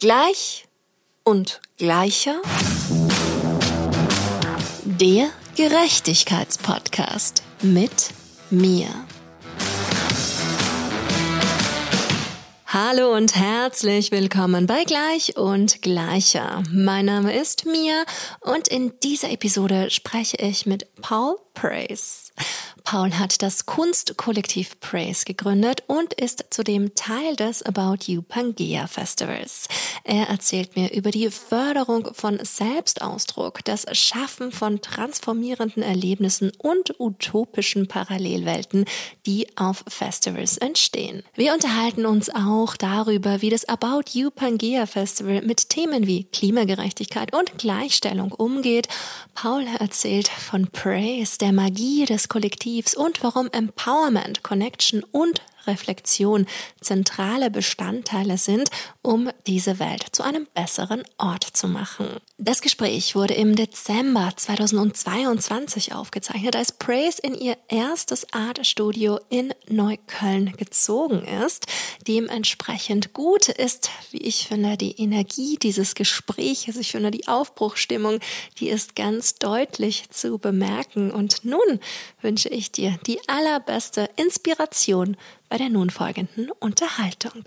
Gleich und gleicher. Der Gerechtigkeitspodcast mit mir. Hallo und herzlich willkommen bei Gleich und Gleicher. Mein Name ist Mia und in dieser Episode spreche ich mit Paul Praise. Paul hat das Kunstkollektiv Praise gegründet und ist zudem Teil des About You Pangea Festivals. Er erzählt mir über die Förderung von Selbstausdruck, das Schaffen von transformierenden Erlebnissen und utopischen Parallelwelten, die auf Festivals entstehen. Wir unterhalten uns auch darüber, wie das About You Pangea Festival mit Themen wie Klimagerechtigkeit und Gleichstellung umgeht. Paul erzählt von Praise, der Magie des Kollektivs und warum Empowerment, Connection und Reflexion zentrale Bestandteile sind, um diese Welt zu einem besseren Ort zu machen. Das Gespräch wurde im Dezember 2022 aufgezeichnet, als Praise in ihr erstes Artstudio in Neukölln gezogen ist. Dementsprechend gut ist, wie ich finde, die Energie dieses Gespräches. Ich finde, die Aufbruchstimmung, die ist ganz deutlich zu bemerken. Und nun wünsche ich dir die allerbeste Inspiration bei der nun folgenden Unterhaltung.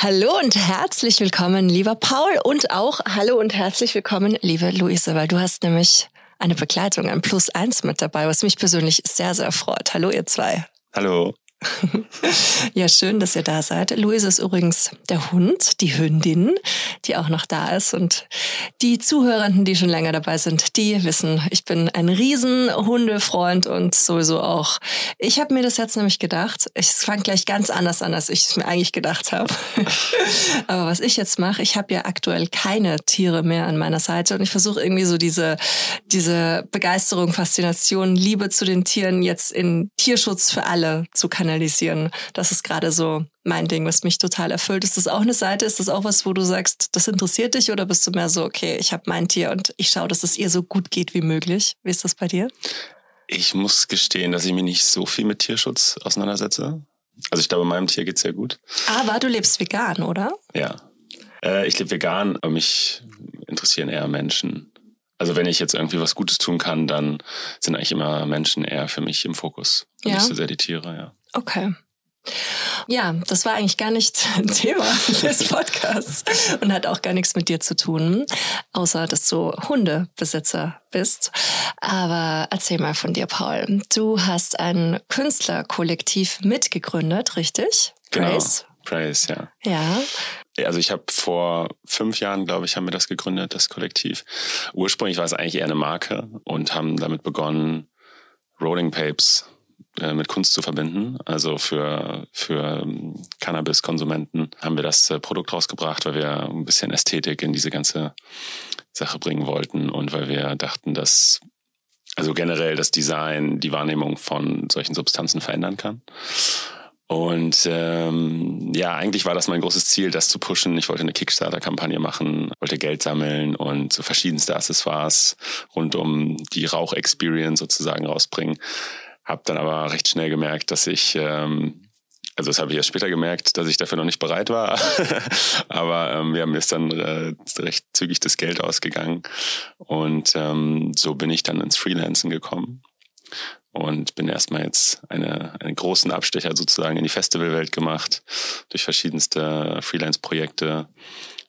Hallo und herzlich willkommen, lieber Paul, und auch hallo und herzlich willkommen, liebe Luise, weil du hast nämlich eine Begleitung, ein Plus eins mit dabei, was mich persönlich sehr, sehr freut. Hallo, ihr zwei. Hallo. ja, schön, dass ihr da seid. Luise ist übrigens der Hund, die Hündin, die auch noch da ist. Und die Zuhörenden, die schon länger dabei sind, die wissen, ich bin ein riesen Hundefreund und sowieso auch. Ich habe mir das jetzt nämlich gedacht, ich fange gleich ganz anders an, als ich es mir eigentlich gedacht habe. Aber was ich jetzt mache, ich habe ja aktuell keine Tiere mehr an meiner Seite und ich versuche irgendwie so diese, diese Begeisterung, Faszination, Liebe zu den Tieren jetzt in Tierschutz für alle zu kanalisieren kanalisieren. Das ist gerade so mein Ding, was mich total erfüllt. Ist das auch eine Seite? Ist das auch was, wo du sagst, das interessiert dich oder bist du mehr so, okay, ich habe mein Tier und ich schaue, dass es ihr so gut geht wie möglich? Wie ist das bei dir? Ich muss gestehen, dass ich mich nicht so viel mit Tierschutz auseinandersetze. Also ich glaube, meinem Tier geht sehr gut. Aber du lebst vegan, oder? Ja. Äh, ich lebe vegan, aber mich interessieren eher Menschen. Also wenn ich jetzt irgendwie was Gutes tun kann, dann sind eigentlich immer Menschen eher für mich im Fokus. Und ja. nicht so sehr die Tiere, ja. Okay. Ja, das war eigentlich gar nicht Thema des Podcasts und hat auch gar nichts mit dir zu tun, außer dass du Hundebesitzer bist. Aber erzähl mal von dir, Paul. Du hast ein Künstlerkollektiv mitgegründet, richtig? Genau. Praise. Praise, ja. Ja. Also ich habe vor fünf Jahren, glaube ich, haben wir das gegründet, das Kollektiv. Ursprünglich war es eigentlich eher eine Marke und haben damit begonnen, Rolling Papes äh, mit Kunst zu verbinden. Also für, für ähm, Cannabis-Konsumenten haben wir das äh, Produkt rausgebracht, weil wir ein bisschen Ästhetik in diese ganze Sache bringen wollten und weil wir dachten, dass also generell das Design die Wahrnehmung von solchen Substanzen verändern kann. Und ähm, ja, eigentlich war das mein großes Ziel, das zu pushen. Ich wollte eine Kickstarter-Kampagne machen, wollte Geld sammeln und so verschiedenste Accessoires rund um die Rauch-Experience sozusagen rausbringen. Habe dann aber recht schnell gemerkt, dass ich, ähm, also das habe ich erst später gemerkt, dass ich dafür noch nicht bereit war. aber ähm, wir haben jetzt dann äh, recht zügig das Geld ausgegangen. Und ähm, so bin ich dann ins Freelancen gekommen und bin erstmal jetzt eine, einen großen Abstecher sozusagen in die Festivalwelt gemacht durch verschiedenste Freelance-Projekte.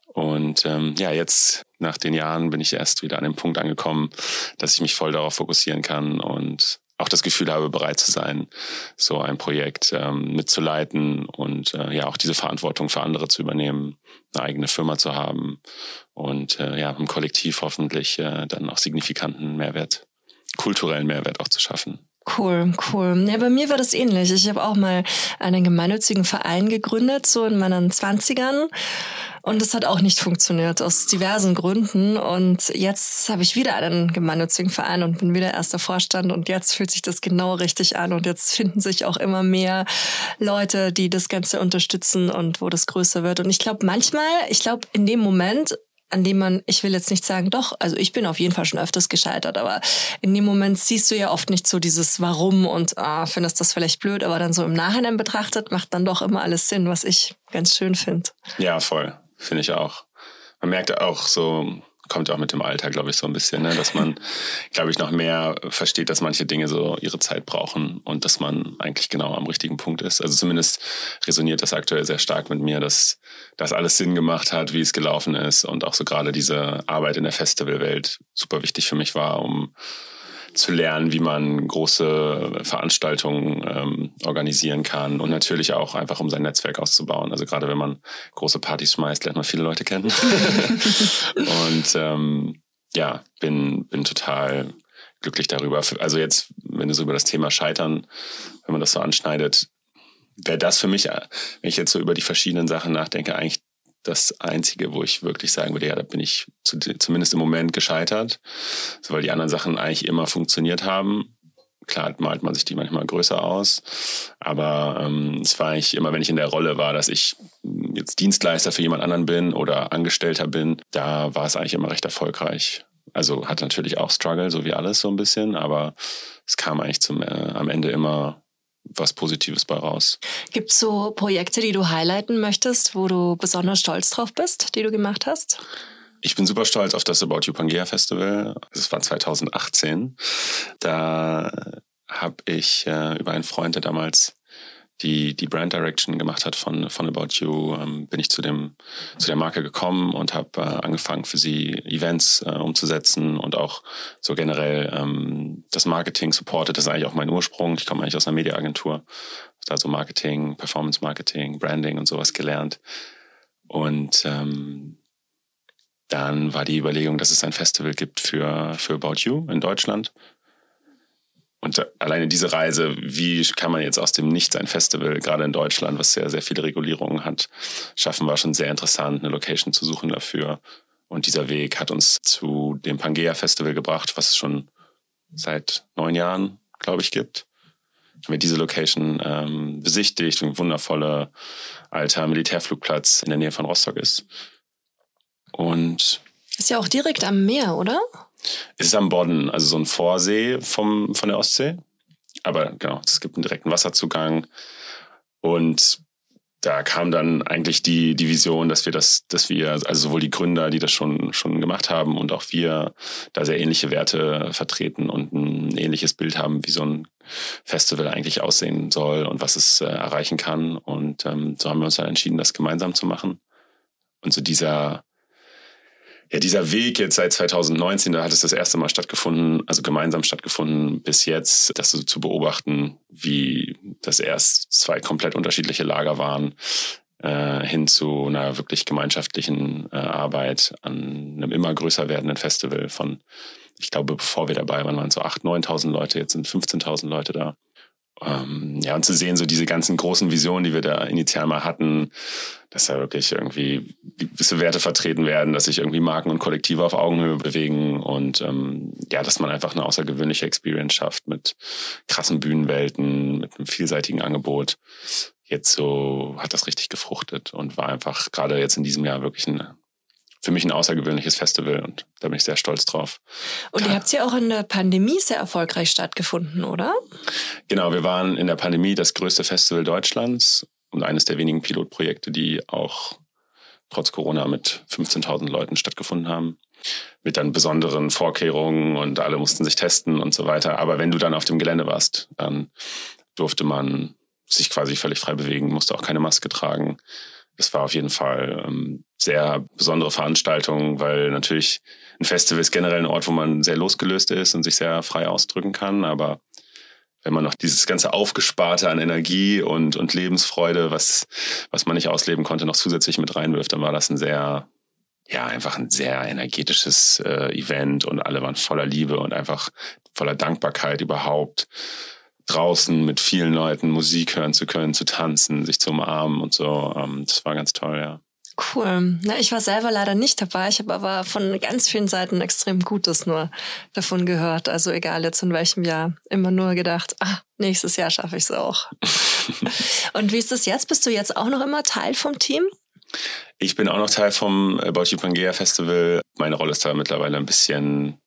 Und ähm, ja, jetzt nach den Jahren bin ich erst wieder an dem Punkt angekommen, dass ich mich voll darauf fokussieren kann und auch das Gefühl habe, bereit zu sein, so ein Projekt ähm, mitzuleiten und äh, ja auch diese Verantwortung für andere zu übernehmen, eine eigene Firma zu haben und äh, ja im Kollektiv hoffentlich äh, dann auch signifikanten Mehrwert, kulturellen Mehrwert auch zu schaffen. Cool, cool. Ja, bei mir war das ähnlich. Ich habe auch mal einen gemeinnützigen Verein gegründet, so in meinen Zwanzigern. Und es hat auch nicht funktioniert, aus diversen Gründen. Und jetzt habe ich wieder einen gemeinnützigen Verein und bin wieder erster Vorstand. Und jetzt fühlt sich das genau richtig an. Und jetzt finden sich auch immer mehr Leute, die das Ganze unterstützen und wo das größer wird. Und ich glaube, manchmal, ich glaube, in dem Moment an dem man, ich will jetzt nicht sagen, doch, also ich bin auf jeden Fall schon öfters gescheitert, aber in dem Moment siehst du ja oft nicht so dieses Warum und ah, findest das vielleicht blöd, aber dann so im Nachhinein betrachtet macht dann doch immer alles Sinn, was ich ganz schön finde. Ja, voll. Finde ich auch. Man merkt auch so, kommt auch mit dem Alter, glaube ich, so ein bisschen, ne? dass man, glaube ich, noch mehr versteht, dass manche Dinge so ihre Zeit brauchen und dass man eigentlich genau am richtigen Punkt ist. Also zumindest resoniert das aktuell sehr stark mit mir, dass das alles Sinn gemacht hat, wie es gelaufen ist und auch so gerade diese Arbeit in der Festivalwelt super wichtig für mich war, um zu lernen, wie man große Veranstaltungen ähm, organisieren kann und natürlich auch einfach, um sein Netzwerk auszubauen. Also gerade wenn man große Partys schmeißt, lernt man viele Leute kennen. und ähm, ja, bin, bin total glücklich darüber. Also jetzt, wenn du so über das Thema Scheitern, wenn man das so anschneidet, wäre das für mich, wenn ich jetzt so über die verschiedenen Sachen nachdenke, eigentlich das Einzige, wo ich wirklich sagen würde, ja, da bin ich zu, zumindest im Moment gescheitert, so, weil die anderen Sachen eigentlich immer funktioniert haben. Klar malt man sich die manchmal größer aus, aber ähm, es war eigentlich immer, wenn ich in der Rolle war, dass ich jetzt Dienstleister für jemand anderen bin oder Angestellter bin, da war es eigentlich immer recht erfolgreich. Also hat natürlich auch Struggle, so wie alles so ein bisschen, aber es kam eigentlich zum, äh, am Ende immer was Positives bei raus. Gibt es so Projekte, die du highlighten möchtest, wo du besonders stolz drauf bist, die du gemacht hast? Ich bin super stolz auf das About You Pangea Festival. Das war 2018. Da habe ich äh, über einen Freund, der damals die, die Brand Direction gemacht hat von, von About You, ähm, bin ich zu, dem, zu der Marke gekommen und habe äh, angefangen, für sie Events äh, umzusetzen und auch so generell ähm, das Marketing supportet. Das ist eigentlich auch mein Ursprung. Ich komme eigentlich aus einer Mediaagentur. Also Marketing, Performance Marketing, Branding und sowas gelernt. Und ähm, dann war die Überlegung, dass es ein Festival gibt für, für About You in Deutschland. Und alleine diese Reise, wie kann man jetzt aus dem Nichts ein Festival, gerade in Deutschland, was sehr, sehr viele Regulierungen hat, schaffen, war schon sehr interessant, eine Location zu suchen dafür. Und dieser Weg hat uns zu dem Pangea Festival gebracht, was es schon seit neun Jahren, glaube ich, gibt. Haben wir diese Location ähm, besichtigt, ein wundervoller alter Militärflugplatz in der Nähe von Rostock ist. Und ist ja auch direkt am Meer, oder? Es ist am Bodden, also so ein Vorsee vom, von der Ostsee. Aber genau, es gibt einen direkten Wasserzugang. Und da kam dann eigentlich die, die Vision, dass wir das, dass wir, also sowohl die Gründer, die das schon, schon gemacht haben und auch wir da sehr ähnliche Werte vertreten und ein ähnliches Bild haben, wie so ein Festival eigentlich aussehen soll und was es äh, erreichen kann. Und ähm, so haben wir uns dann entschieden, das gemeinsam zu machen. Und so dieser, ja, dieser Weg jetzt seit 2019, da hat es das erste Mal stattgefunden, also gemeinsam stattgefunden, bis jetzt, das so zu beobachten, wie das erst zwei komplett unterschiedliche Lager waren, äh, hin zu einer wirklich gemeinschaftlichen äh, Arbeit an einem immer größer werdenden Festival von, ich glaube, bevor wir dabei waren, waren so 8.000, 9.000 Leute, jetzt sind 15.000 Leute da. Ähm, ja, und zu sehen, so diese ganzen großen Visionen, die wir da initial mal hatten, dass da wirklich irgendwie gewisse Werte vertreten werden, dass sich irgendwie Marken und Kollektive auf Augenhöhe bewegen und ähm, ja, dass man einfach eine außergewöhnliche Experience schafft mit krassen Bühnenwelten, mit einem vielseitigen Angebot. Jetzt so hat das richtig gefruchtet und war einfach gerade jetzt in diesem Jahr wirklich ein für mich ein außergewöhnliches Festival und da bin ich sehr stolz drauf. Und ihr habt ja auch in der Pandemie sehr erfolgreich stattgefunden, oder? Genau, wir waren in der Pandemie das größte Festival Deutschlands und eines der wenigen Pilotprojekte, die auch trotz Corona mit 15.000 Leuten stattgefunden haben. Mit dann besonderen Vorkehrungen und alle mussten sich testen und so weiter. Aber wenn du dann auf dem Gelände warst, dann durfte man sich quasi völlig frei bewegen, musste auch keine Maske tragen. Das war auf jeden Fall ähm, sehr besondere Veranstaltung, weil natürlich ein Festival ist generell ein Ort, wo man sehr losgelöst ist und sich sehr frei ausdrücken kann. Aber wenn man noch dieses ganze Aufgesparte an Energie und, und Lebensfreude, was, was man nicht ausleben konnte, noch zusätzlich mit reinwirft, dann war das ein sehr, ja, einfach ein sehr energetisches äh, Event und alle waren voller Liebe und einfach voller Dankbarkeit überhaupt draußen mit vielen Leuten Musik hören zu können, zu tanzen, sich zu umarmen und so. Ähm, das war ganz toll, ja. Cool. Na, ich war selber leider nicht dabei. Ich habe aber von ganz vielen Seiten extrem Gutes nur davon gehört. Also egal jetzt in welchem Jahr. Immer nur gedacht, ah, nächstes Jahr schaffe ich es auch. und wie ist das jetzt? Bist du jetzt auch noch immer Teil vom Team? Ich bin auch noch Teil vom About You Pangea Festival. Meine Rolle ist da mittlerweile ein bisschen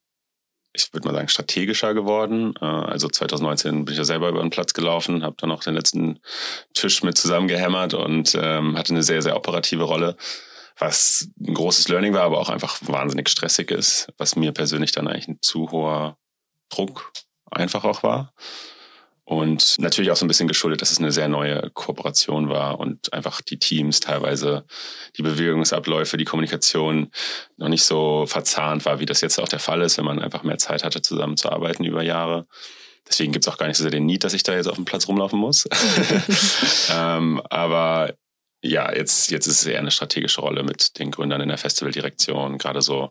ich würde mal sagen, strategischer geworden. Äh, also 2019 bin ich ja selber über den Platz gelaufen, habe dann auch den letzten Tisch mit zusammengehämmert und ähm, hatte eine sehr, sehr operative Rolle. was ein großes Learning war, aber auch einfach wahnsinnig stressig ist, was mir persönlich dann eigentlich ein zu hoher Druck einfach auch war. Und natürlich auch so ein bisschen geschuldet, dass es eine sehr neue Kooperation war und einfach die Teams teilweise, die Bewegungsabläufe, die Kommunikation noch nicht so verzahnt war, wie das jetzt auch der Fall ist, wenn man einfach mehr Zeit hatte, zusammenzuarbeiten über Jahre. Deswegen gibt es auch gar nicht so sehr den Need, dass ich da jetzt auf dem Platz rumlaufen muss. ähm, aber ja, jetzt, jetzt ist es eher eine strategische Rolle mit den Gründern in der Festivaldirektion, gerade so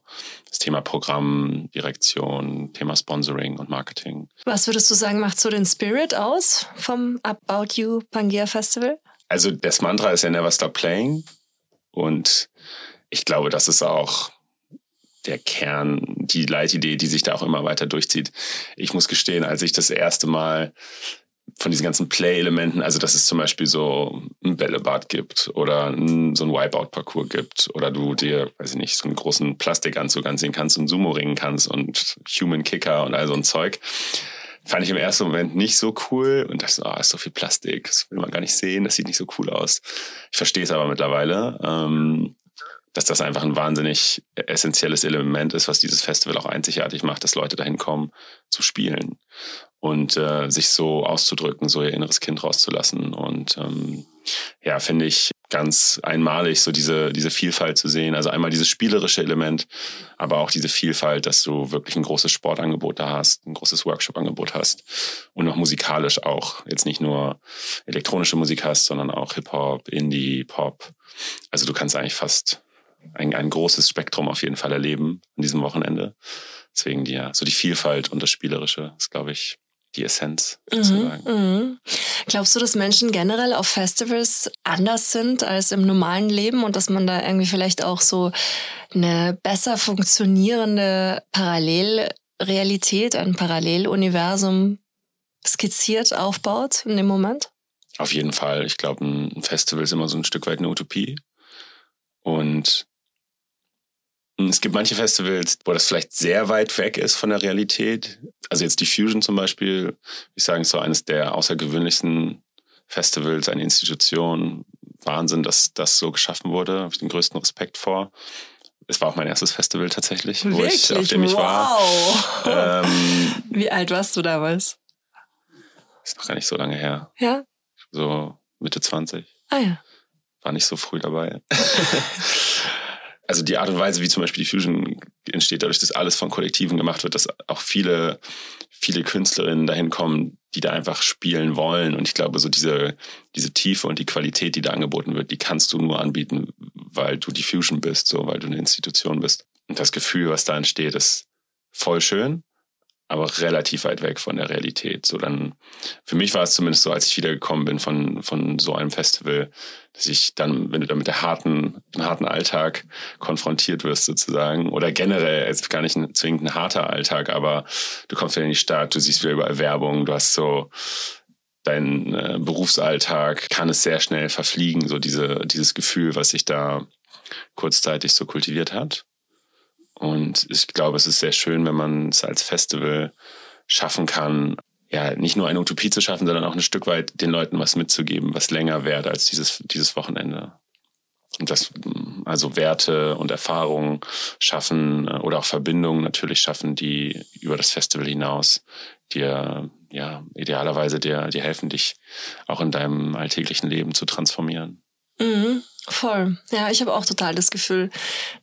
das Thema Programmdirektion, Thema Sponsoring und Marketing. Was würdest du sagen, macht so den Spirit aus vom About You Pangea Festival? Also das Mantra ist ja Never Stop Playing und ich glaube, das ist auch der Kern, die Leitidee, die sich da auch immer weiter durchzieht. Ich muss gestehen, als ich das erste Mal von diesen ganzen Play-Elementen, also dass es zum Beispiel so ein Bällebad gibt oder ein, so ein Wipeout-Parcours gibt oder du dir, weiß ich nicht, so einen großen Plastikanzug ansehen kannst und Sumo ringen kannst und Human Kicker und all so ein Zeug. Fand ich im ersten Moment nicht so cool und dachte so, ah, ist so viel Plastik, das will man gar nicht sehen, das sieht nicht so cool aus. Ich verstehe es aber mittlerweile. Ähm, dass das einfach ein wahnsinnig essentielles Element ist, was dieses Festival auch einzigartig macht, dass Leute dahin kommen zu spielen und äh, sich so auszudrücken, so ihr inneres Kind rauszulassen. Und ähm, ja, finde ich ganz einmalig, so diese, diese Vielfalt zu sehen. Also einmal dieses spielerische Element, aber auch diese Vielfalt, dass du wirklich ein großes Sportangebot da hast, ein großes Workshop-Angebot hast und noch musikalisch auch. Jetzt nicht nur elektronische Musik hast, sondern auch Hip-Hop, Indie, Pop. Also du kannst eigentlich fast ein, ein großes Spektrum auf jeden Fall erleben an diesem Wochenende. Deswegen ja, so die Vielfalt und das Spielerische ist, glaube ich, die Essenz mhm. Mhm, Glaubst du, dass Menschen generell auf Festivals anders sind als im normalen Leben und dass man da irgendwie vielleicht auch so eine besser funktionierende Parallelrealität, ein Paralleluniversum skizziert, aufbaut in dem Moment? Auf jeden Fall. Ich glaube, ein Festival ist immer so ein Stück weit eine Utopie. Und es gibt manche Festivals, wo das vielleicht sehr weit weg ist von der Realität. Also jetzt die Fusion zum Beispiel, ich sage, ist so eines der außergewöhnlichsten Festivals, eine Institution. Wahnsinn, dass das so geschaffen wurde. Habe ich den größten Respekt vor. Es war auch mein erstes Festival tatsächlich, wo ich, auf dem ich wow. war. Ähm, Wie alt warst du damals? Ist noch gar nicht so lange her. Ja. So Mitte 20. Ah ja. War nicht so früh dabei. also die Art und Weise, wie zum Beispiel die Fusion entsteht, dadurch, dass alles von Kollektiven gemacht wird, dass auch viele, viele Künstlerinnen dahin kommen, die da einfach spielen wollen. Und ich glaube, so diese, diese Tiefe und die Qualität, die da angeboten wird, die kannst du nur anbieten, weil du die Fusion bist, so, weil du eine Institution bist. Und das Gefühl, was da entsteht, ist voll schön aber relativ weit weg von der Realität. So dann, für mich war es zumindest so, als ich wiedergekommen bin von, von so einem Festival, dass ich dann, wenn du da mit der harten, dem harten Alltag konfrontiert wirst sozusagen, oder generell, jetzt gar nicht ein, zwingend ein harter Alltag, aber du kommst wieder in die Stadt, du siehst wieder überall Werbung, du hast so, dein äh, Berufsalltag kann es sehr schnell verfliegen, so diese, dieses Gefühl, was sich da kurzzeitig so kultiviert hat. Und ich glaube, es ist sehr schön, wenn man es als Festival schaffen kann, ja, nicht nur eine Utopie zu schaffen, sondern auch ein Stück weit den Leuten was mitzugeben, was länger währt als dieses, dieses Wochenende. Und das, also Werte und Erfahrungen schaffen äh, oder auch Verbindungen natürlich schaffen, die über das Festival hinaus dir, ja, idealerweise dir, dir helfen, dich auch in deinem alltäglichen Leben zu transformieren. Mhm. Voll. Ja, ich habe auch total das Gefühl,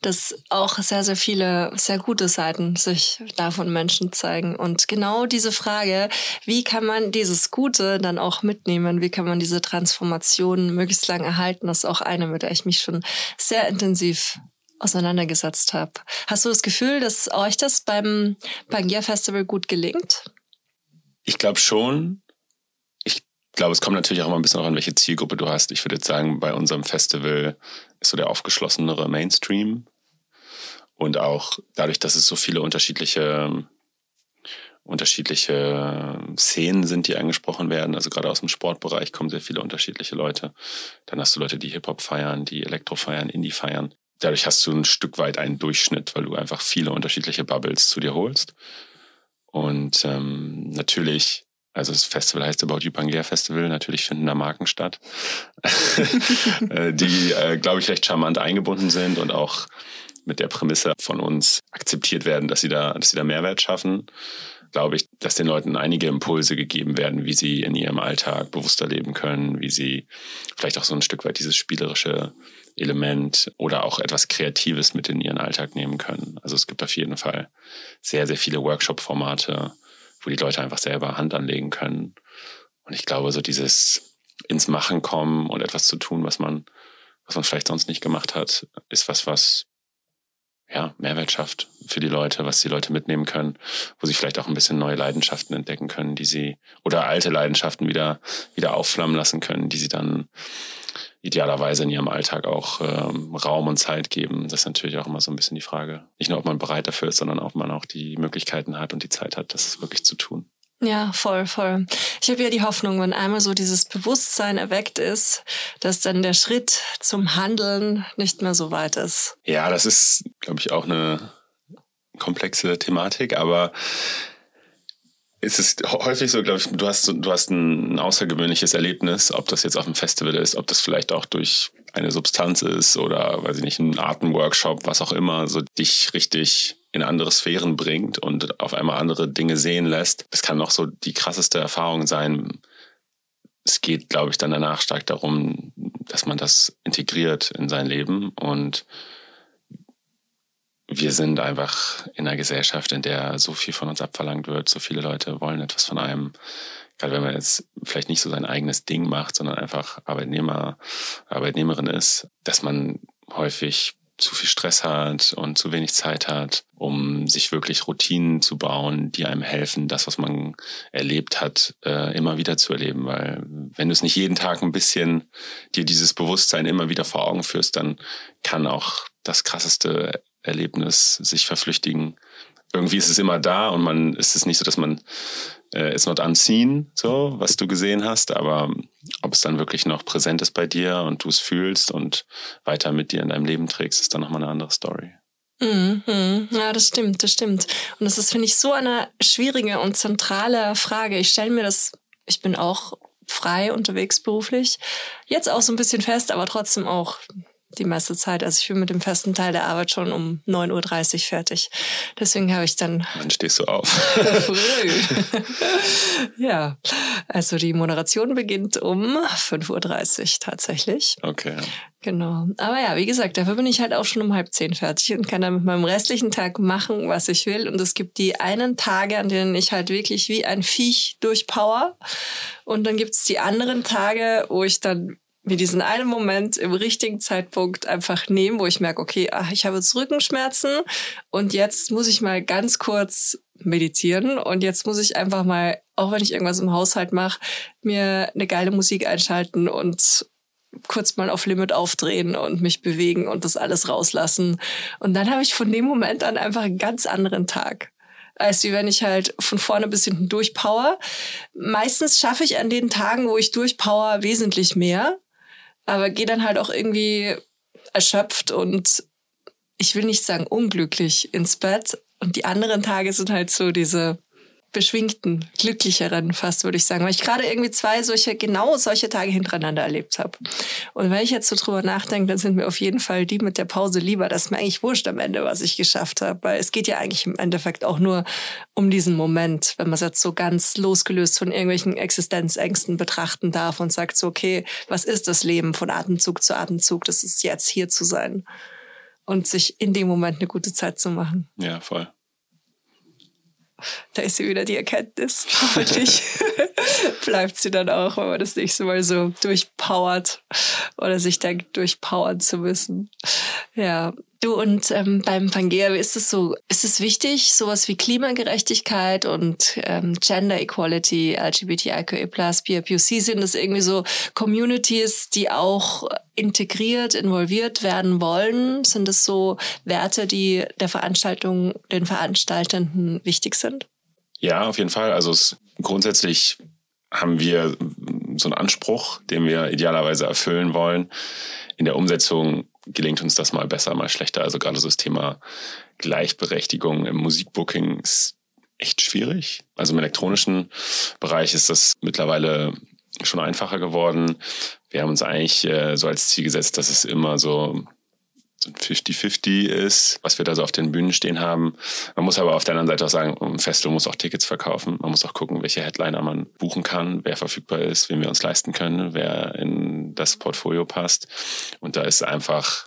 dass auch sehr, sehr viele sehr gute Seiten sich davon Menschen zeigen. Und genau diese Frage, wie kann man dieses Gute dann auch mitnehmen? Wie kann man diese Transformation möglichst lang erhalten? Das ist auch eine, mit der ich mich schon sehr intensiv auseinandergesetzt habe. Hast du das Gefühl, dass euch das beim Pangea Festival gut gelingt? Ich glaube schon glaube, es kommt natürlich auch immer ein bisschen an, welche Zielgruppe du hast. Ich würde jetzt sagen, bei unserem Festival ist so der aufgeschlossenere Mainstream. Und auch dadurch, dass es so viele unterschiedliche, unterschiedliche Szenen sind, die angesprochen werden. Also gerade aus dem Sportbereich kommen sehr viele unterschiedliche Leute. Dann hast du Leute, die Hip-Hop feiern, die Elektro feiern, Indie feiern. Dadurch hast du ein Stück weit einen Durchschnitt, weil du einfach viele unterschiedliche Bubbles zu dir holst. Und ähm, natürlich Also das Festival heißt About You Pangea Festival. Natürlich finden da Marken statt, äh, die, äh, glaube ich, recht charmant eingebunden sind und auch mit der Prämisse von uns akzeptiert werden, dass sie da, dass sie da Mehrwert schaffen. Glaube ich, dass den Leuten einige Impulse gegeben werden, wie sie in ihrem Alltag bewusster leben können, wie sie vielleicht auch so ein Stück weit dieses spielerische Element oder auch etwas Kreatives mit in ihren Alltag nehmen können. Also es gibt auf jeden Fall sehr, sehr viele Workshop-Formate, wo die Leute einfach selber Hand anlegen können. Und ich glaube, so dieses ins Machen kommen und etwas zu tun, was man, was man vielleicht sonst nicht gemacht hat, ist was, was ja, Mehrwert schafft für die Leute, was die Leute mitnehmen können, wo sie vielleicht auch ein bisschen neue Leidenschaften entdecken können, die sie oder alte Leidenschaften wieder wieder aufflammen lassen können, die sie dann idealerweise in ihrem Alltag auch ähm, Raum und Zeit geben. Das ist natürlich auch immer so ein bisschen die Frage. Nicht nur, ob man bereit dafür ist, sondern ob man auch die Möglichkeiten hat und die Zeit hat, das wirklich zu tun. Ja, voll, voll. Ich habe ja die Hoffnung, wenn einmal so dieses Bewusstsein erweckt ist, dass dann der Schritt zum Handeln nicht mehr so weit ist. Ja, das ist, glaube ich, auch eine komplexe Thematik, aber es ist häufig so, glaube ich, du hast, du hast ein außergewöhnliches Erlebnis, ob das jetzt auf dem Festival ist, ob das vielleicht auch durch eine Substanz ist oder, weiß ich nicht, ein Atemworkshop, was auch immer, so dich richtig in andere Sphären bringt und auf einmal andere Dinge sehen lässt. Das kann auch so die krasseste Erfahrung sein. Es geht, glaube ich, dann danach stark darum, dass man das integriert in sein Leben und wir sind einfach in einer Gesellschaft, in der so viel von uns abverlangt wird. So viele Leute wollen etwas von einem. Gerade wenn man jetzt vielleicht nicht so sein eigenes Ding macht, sondern einfach Arbeitnehmer, Arbeitnehmerin ist, dass man häufig zu viel Stress hat und zu wenig Zeit hat, um sich wirklich Routinen zu bauen, die einem helfen, das, was man erlebt hat, äh, immer wieder zu erleben. Weil wenn du es nicht jeden Tag ein bisschen dir dieses Bewusstsein immer wieder vor Augen führst, dann kann auch das krasseste Erlebnis sich verflüchtigen. Irgendwie ist es immer da und man ist es nicht so, dass man äh, it's not unseen, so was du gesehen hast, aber ob es dann wirklich noch präsent ist bei dir und du es fühlst und weiter mit dir in deinem Leben trägst, ist dann nochmal eine andere Story. Mhm. Ja, das stimmt, das stimmt. Und das ist, finde ich, so eine schwierige und zentrale Frage. Ich stelle mir das, ich bin auch frei unterwegs beruflich, jetzt auch so ein bisschen fest, aber trotzdem auch die meiste Zeit. Also ich bin mit dem festen Teil der Arbeit schon um 9.30 Uhr fertig. Deswegen habe ich dann. Wann stehst du auf? früh. ja. Also die Moderation beginnt um 5.30 Uhr tatsächlich. Okay. Genau. Aber ja, wie gesagt, dafür bin ich halt auch schon um halb zehn fertig und kann dann mit meinem restlichen Tag machen, was ich will. Und es gibt die einen Tage, an denen ich halt wirklich wie ein Viech durchpower. Und dann gibt es die anderen Tage, wo ich dann mir diesen einen Moment im richtigen Zeitpunkt einfach nehmen, wo ich merke, okay, ach, ich habe jetzt Rückenschmerzen und jetzt muss ich mal ganz kurz meditieren und jetzt muss ich einfach mal, auch wenn ich irgendwas im Haushalt mache, mir eine geile Musik einschalten und kurz mal auf Limit aufdrehen und mich bewegen und das alles rauslassen. Und dann habe ich von dem Moment an einfach einen ganz anderen Tag als wie wenn ich halt von vorne bis hinten durchpower. Meistens schaffe ich an den Tagen, wo ich durchpower, wesentlich mehr aber gehe dann halt auch irgendwie erschöpft und ich will nicht sagen unglücklich ins Bett. Und die anderen Tage sind halt so diese beschwingten, glücklicheren fast, würde ich sagen, weil ich gerade irgendwie zwei solche, genau solche Tage hintereinander erlebt habe. Und wenn ich jetzt so drüber nachdenke, dann sind mir auf jeden Fall die mit der Pause lieber. Das ist mir eigentlich wurscht am Ende, was ich geschafft habe, weil es geht ja eigentlich im Endeffekt auch nur um diesen Moment, wenn man es jetzt so ganz losgelöst von irgendwelchen Existenzängsten betrachten darf und sagt so, okay, was ist das Leben von Atemzug zu Atemzug? Das ist jetzt hier zu sein und sich in dem Moment eine gute Zeit zu machen. Ja, voll da ist sie wieder die Erkenntnis. Hoffentlich bleibt sie dann auch, wenn man das nächste Mal so durchpowert oder sich denkt, durchpowern zu müssen. Ja. Du und ähm, beim Pangea, ist es so, ist es wichtig, sowas wie Klimagerechtigkeit und ähm, Gender Equality, LGBTIQA+, BPUC, sind das irgendwie so Communities, die auch integriert, involviert werden wollen? Sind das so Werte, die der Veranstaltung, den Veranstaltenden wichtig sind? Ja, auf jeden Fall. Also es, grundsätzlich haben wir so einen Anspruch, den wir idealerweise erfüllen wollen. In der Umsetzung gelingt uns das mal besser, mal schlechter. Also gerade so das Thema Gleichberechtigung im Musikbooking ist echt schwierig. Also im elektronischen Bereich ist das mittlerweile schon einfacher geworden. Wir haben uns eigentlich äh, so als Ziel gesetzt, dass es immer so 50-50 ist, was wir da so auf den Bühnen stehen haben. Man muss aber auf der anderen Seite auch sagen, ein Festival muss auch Tickets verkaufen. Man muss auch gucken, welche Headliner man buchen kann, wer verfügbar ist, wen wir uns leisten können, wer in das Portfolio passt. Und da ist einfach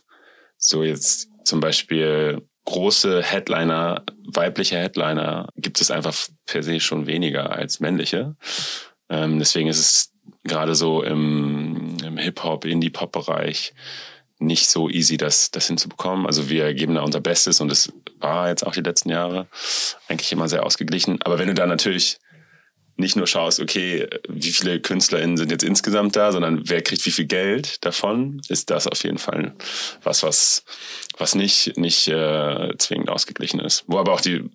so jetzt zum Beispiel große Headliner, weibliche Headliner gibt es einfach per se schon weniger als männliche. Ähm, deswegen ist es gerade so im, im Hip-Hop, Indie-Pop-Bereich nicht so easy, das, das hinzubekommen. Also wir geben da unser Bestes und es war jetzt auch die letzten Jahre eigentlich immer sehr ausgeglichen. Aber wenn du da natürlich nicht nur schaust, okay, wie viele KünstlerInnen sind jetzt insgesamt da, sondern wer kriegt wie viel Geld davon, ist das auf jeden Fall was, was, was nicht, nicht äh, zwingend ausgeglichen ist. Wo aber auch die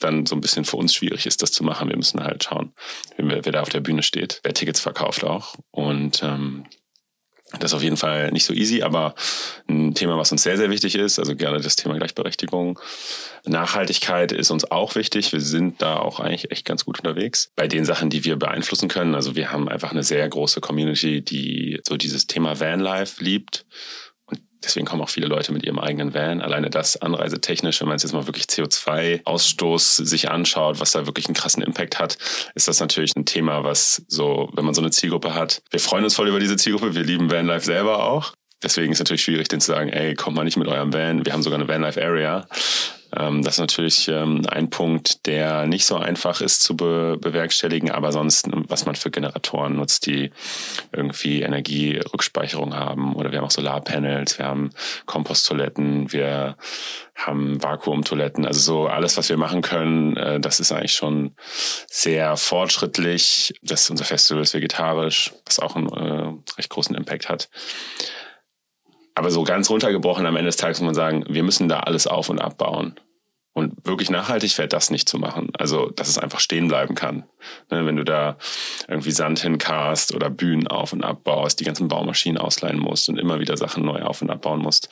dann so ein bisschen für uns schwierig ist, das zu machen. Wir müssen halt schauen, wer, wer da auf der Bühne steht, wer Tickets verkauft auch. Und ähm, das ist auf jeden Fall nicht so easy, aber ein Thema, was uns sehr, sehr wichtig ist, also gerne das Thema Gleichberechtigung. Nachhaltigkeit ist uns auch wichtig. Wir sind da auch eigentlich echt ganz gut unterwegs bei den Sachen, die wir beeinflussen können. Also wir haben einfach eine sehr große Community, die so dieses Thema Vanlife liebt Deswegen kommen auch viele Leute mit ihrem eigenen Van. Alleine das anreisetechnisch, wenn man jetzt mal wirklich CO2-Ausstoß sich anschaut, was da wirklich einen krassen Impact hat, ist das natürlich ein Thema, was so, wenn man so eine Zielgruppe hat. Wir freuen uns voll über diese Zielgruppe. Wir lieben Vanlife selber auch. Deswegen ist es natürlich schwierig, denen zu sagen, ey, kommt mal nicht mit eurem Van. Wir haben sogar eine Vanlife Area. Ähm, das ist natürlich ähm, ein Punkt, der nicht so einfach ist zu be bewerkstelligen, aber sonst, was man für Generatoren nutzt, die irgendwie Energierückspeicherung haben. Oder wir haben auch Solarpanels, wir haben Komposttoiletten, wir haben Vakuumtoiletten. Also so alles, was wir machen können, äh, das ist eigentlich schon sehr fortschrittlich. Das unser Festival ist vegetarisch, was auch einen äh, recht großen Impact hat. Aber so ganz runtergebrochen am Ende des Tages muss man sagen, wir müssen da alles auf und abbauen. Und wirklich nachhaltig wäre das nicht zu machen. Also, dass es einfach stehen bleiben kann. Ne, wenn du da irgendwie Sand hinkarst oder Bühnen auf und abbaust, die ganzen Baumaschinen ausleihen musst und immer wieder Sachen neu auf und abbauen musst,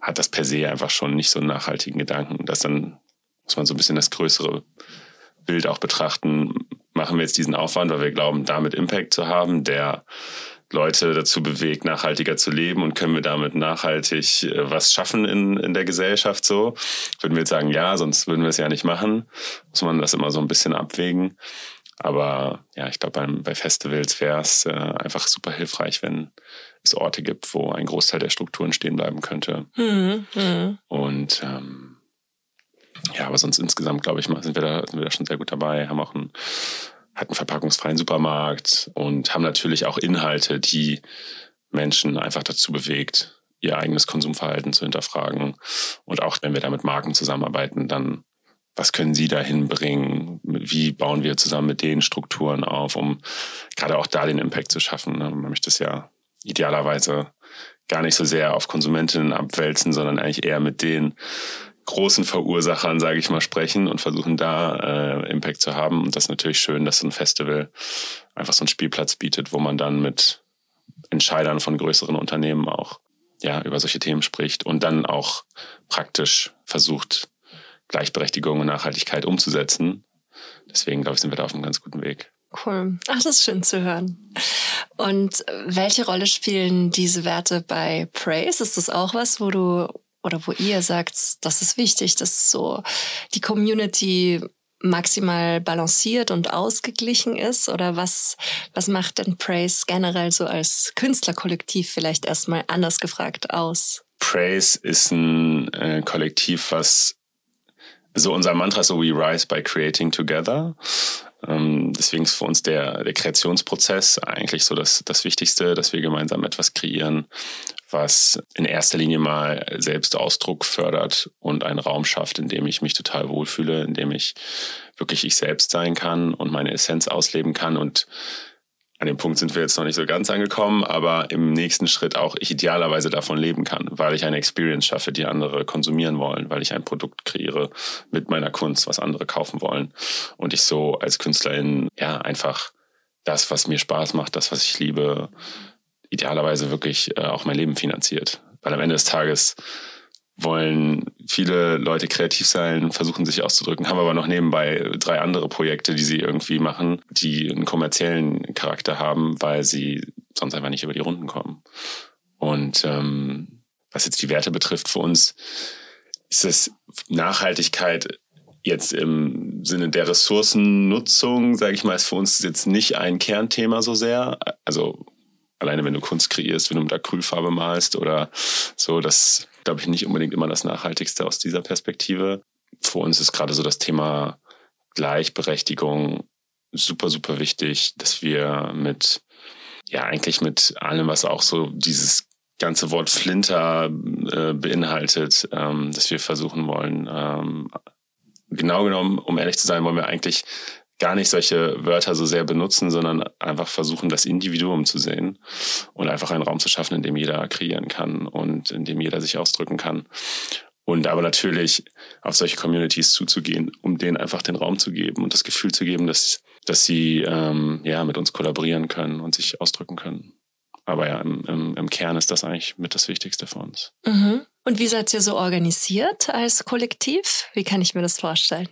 hat das per se einfach schon nicht so einen nachhaltigen Gedanken. Das dann muss man so ein bisschen das größere Bild auch betrachten. Machen wir jetzt diesen Aufwand, weil wir glauben, damit Impact zu haben, der Leute dazu bewegt, nachhaltiger zu leben und können wir damit nachhaltig äh, was schaffen in, in der Gesellschaft so? Würden wir jetzt sagen, ja, sonst würden wir es ja nicht machen. Muss man das immer so ein bisschen abwägen. Aber ja, ich glaube, bei Festivals wäre es äh, einfach super hilfreich, wenn es Orte gibt, wo ein Großteil der Strukturen stehen bleiben könnte. Mhm. Mhm. Und ähm, ja, aber sonst insgesamt, glaube ich, sind wir, da, sind wir da schon sehr gut dabei, haben auch ein hatten verpackungsfreien Supermarkt und haben natürlich auch Inhalte, die Menschen einfach dazu bewegt, ihr eigenes Konsumverhalten zu hinterfragen. Und auch wenn wir da mit Marken zusammenarbeiten, dann was können sie dahin bringen? Wie bauen wir zusammen mit den Strukturen auf, um gerade auch da den Impact zu schaffen? Ne? Man möchte es ja idealerweise gar nicht so sehr auf Konsumentinnen abwälzen, sondern eigentlich eher mit denen großen Verursachern, sage ich mal, sprechen und versuchen da äh, Impact zu haben. Und das ist natürlich schön, dass so ein Festival einfach so einen Spielplatz bietet, wo man dann mit Entscheidern von größeren Unternehmen auch ja über solche Themen spricht und dann auch praktisch versucht, Gleichberechtigung und Nachhaltigkeit umzusetzen. Deswegen, glaube ich, sind wir da auf einem ganz guten Weg. Cool. Ach, das ist schön zu hören. Und welche Rolle spielen diese Werte bei Praise? Ist das auch was, wo du oder wo ihr sagt, das ist wichtig, dass so die Community maximal balanciert und ausgeglichen ist? Oder was, was macht denn Praise generell so als Künstlerkollektiv vielleicht erstmal anders gefragt aus? Praise ist ein äh, Kollektiv, was so unser Mantra so We Rise by Creating Together. Ähm, deswegen ist für uns der, der Kreationsprozess eigentlich so das, das Wichtigste, dass wir gemeinsam etwas kreieren, was in erster Linie mal Selbstausdruck fördert und einen Raum schafft, in dem ich mich total wohlfühle, in dem ich wirklich ich selbst sein kann und meine Essenz ausleben kann und an dem Punkt sind wir jetzt noch nicht so ganz angekommen, aber im nächsten Schritt auch ich idealerweise davon leben kann, weil ich eine Experience schaffe, die andere konsumieren wollen, weil ich ein Produkt kreiere mit meiner Kunst, was andere kaufen wollen und ich so als Künstlerin ja einfach das, was mir Spaß macht, das, was ich liebe, idealerweise wirklich äh, auch mein Leben finanziert. Weil am Ende des Tages wollen viele Leute kreativ sein, versuchen sich auszudrücken, haben aber noch nebenbei drei andere Projekte, die sie irgendwie machen, die einen kommerziellen Charakter haben, weil sie sonst einfach nicht über die Runden kommen. Und ähm, was jetzt die Werte betrifft, für uns ist es Nachhaltigkeit jetzt im Sinne der Ressourcennutzung, sage ich mal, ist für uns jetzt nicht ein Kernthema so sehr. Also alleine wenn du Kunst kreierst, wenn du mit Acrylfarbe malst oder so, das glaube ich nicht unbedingt immer das Nachhaltigste aus dieser Perspektive. Für uns ist gerade so das Thema Gleichberechtigung super, super wichtig, dass wir mit, ja, eigentlich mit allem, was auch so dieses ganze Wort Flinter äh, beinhaltet, ähm, dass wir versuchen wollen, ähm, genau genommen, um ehrlich zu sein, wollen wir eigentlich gar nicht solche Wörter so sehr benutzen, sondern einfach versuchen, das Individuum zu sehen und einfach einen Raum zu schaffen, in dem jeder kreieren kann und in dem jeder sich ausdrücken kann. Und aber natürlich auf solche Communities zuzugehen, um denen einfach den Raum zu geben und das Gefühl zu geben, dass, dass sie ähm, ja mit uns kollaborieren können und sich ausdrücken können. Aber ja, im, im, im Kern ist das eigentlich mit das Wichtigste für uns. Mhm. Und wie seid ihr so organisiert als Kollektiv? Wie kann ich mir das vorstellen?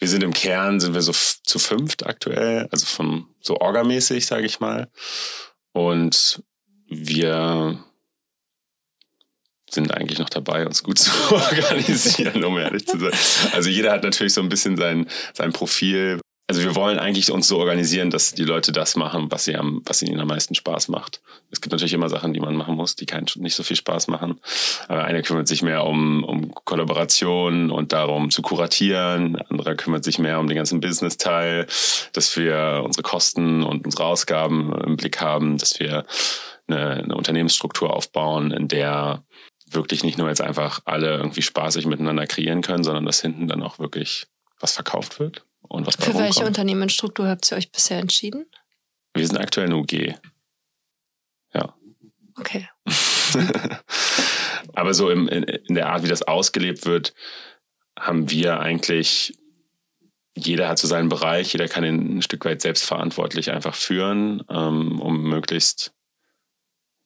Wir sind im Kern, sind wir so zu fünft aktuell, also von so orgamäßig, sage ich mal. Und wir sind eigentlich noch dabei, uns gut zu organisieren, um ehrlich zu sein. Also jeder hat natürlich so ein bisschen sein, sein Profil, also wir wollen eigentlich uns so organisieren, dass die Leute das machen, was sie am, was ihnen am meisten Spaß macht. Es gibt natürlich immer Sachen, die man machen muss, die keinen nicht so viel Spaß machen. Aber einer kümmert sich mehr um, um Kollaboration und darum zu kuratieren. Anderer kümmert sich mehr um den ganzen Business-Teil, dass wir unsere Kosten und unsere Ausgaben im Blick haben, dass wir eine, eine Unternehmensstruktur aufbauen, in der wirklich nicht nur jetzt einfach alle irgendwie spaßig miteinander kreieren können, sondern dass hinten dann auch wirklich was verkauft wird und was Für welche Unternehmensstruktur habt ihr euch bisher entschieden? Wir sind aktuell eine UG. Ja. Okay. Aber so im, in, in der Art, wie das ausgelebt wird, haben wir eigentlich, jeder hat so seinen Bereich, jeder kann ihn ein Stück weit selbstverantwortlich einfach führen, ähm, um möglichst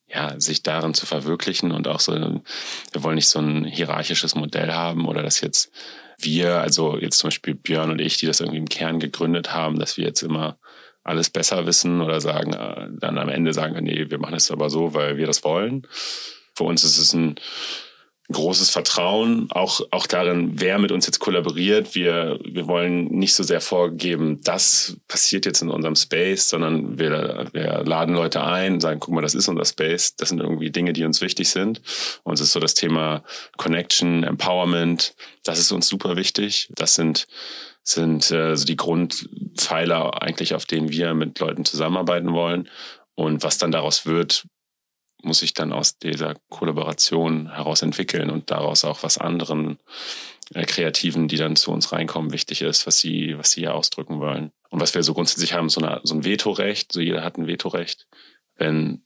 ja, sich darin zu verwirklichen und auch so, wir wollen nicht so ein hierarchisches Modell haben oder das jetzt wir, also jetzt zum Beispiel Björn und ich, die das irgendwie im Kern gegründet haben, dass wir jetzt immer alles besser wissen oder sagen, äh, dann am Ende sagen, nee, wir machen es aber so, weil wir das wollen. Für uns ist es ein großes Vertrauen, auch, auch darin, wer mit uns jetzt kollaboriert. Wir, wir wollen nicht so sehr vorgeben, das passiert jetzt in unserem Space, sondern wir, wir laden Leute ein, sagen, guck mal, das ist unser Space. Das sind irgendwie Dinge, die uns wichtig sind. Uns ist so das Thema Connection, Empowerment. Das ist uns super wichtig. Das sind, sind äh, so die Grundpfeiler eigentlich, auf denen wir mit Leuten zusammenarbeiten wollen. Und was dann daraus wird, muss sich dann aus dieser Kollaboration heraus entwickeln und daraus auch was anderen äh, Kreativen, die dann zu uns reinkommen, wichtig ist, was sie, was sie hier ausdrücken wollen. Und was wir so grundsätzlich haben, so, eine, so ein Vetorecht, so jeder hat ein Vetorecht. Wenn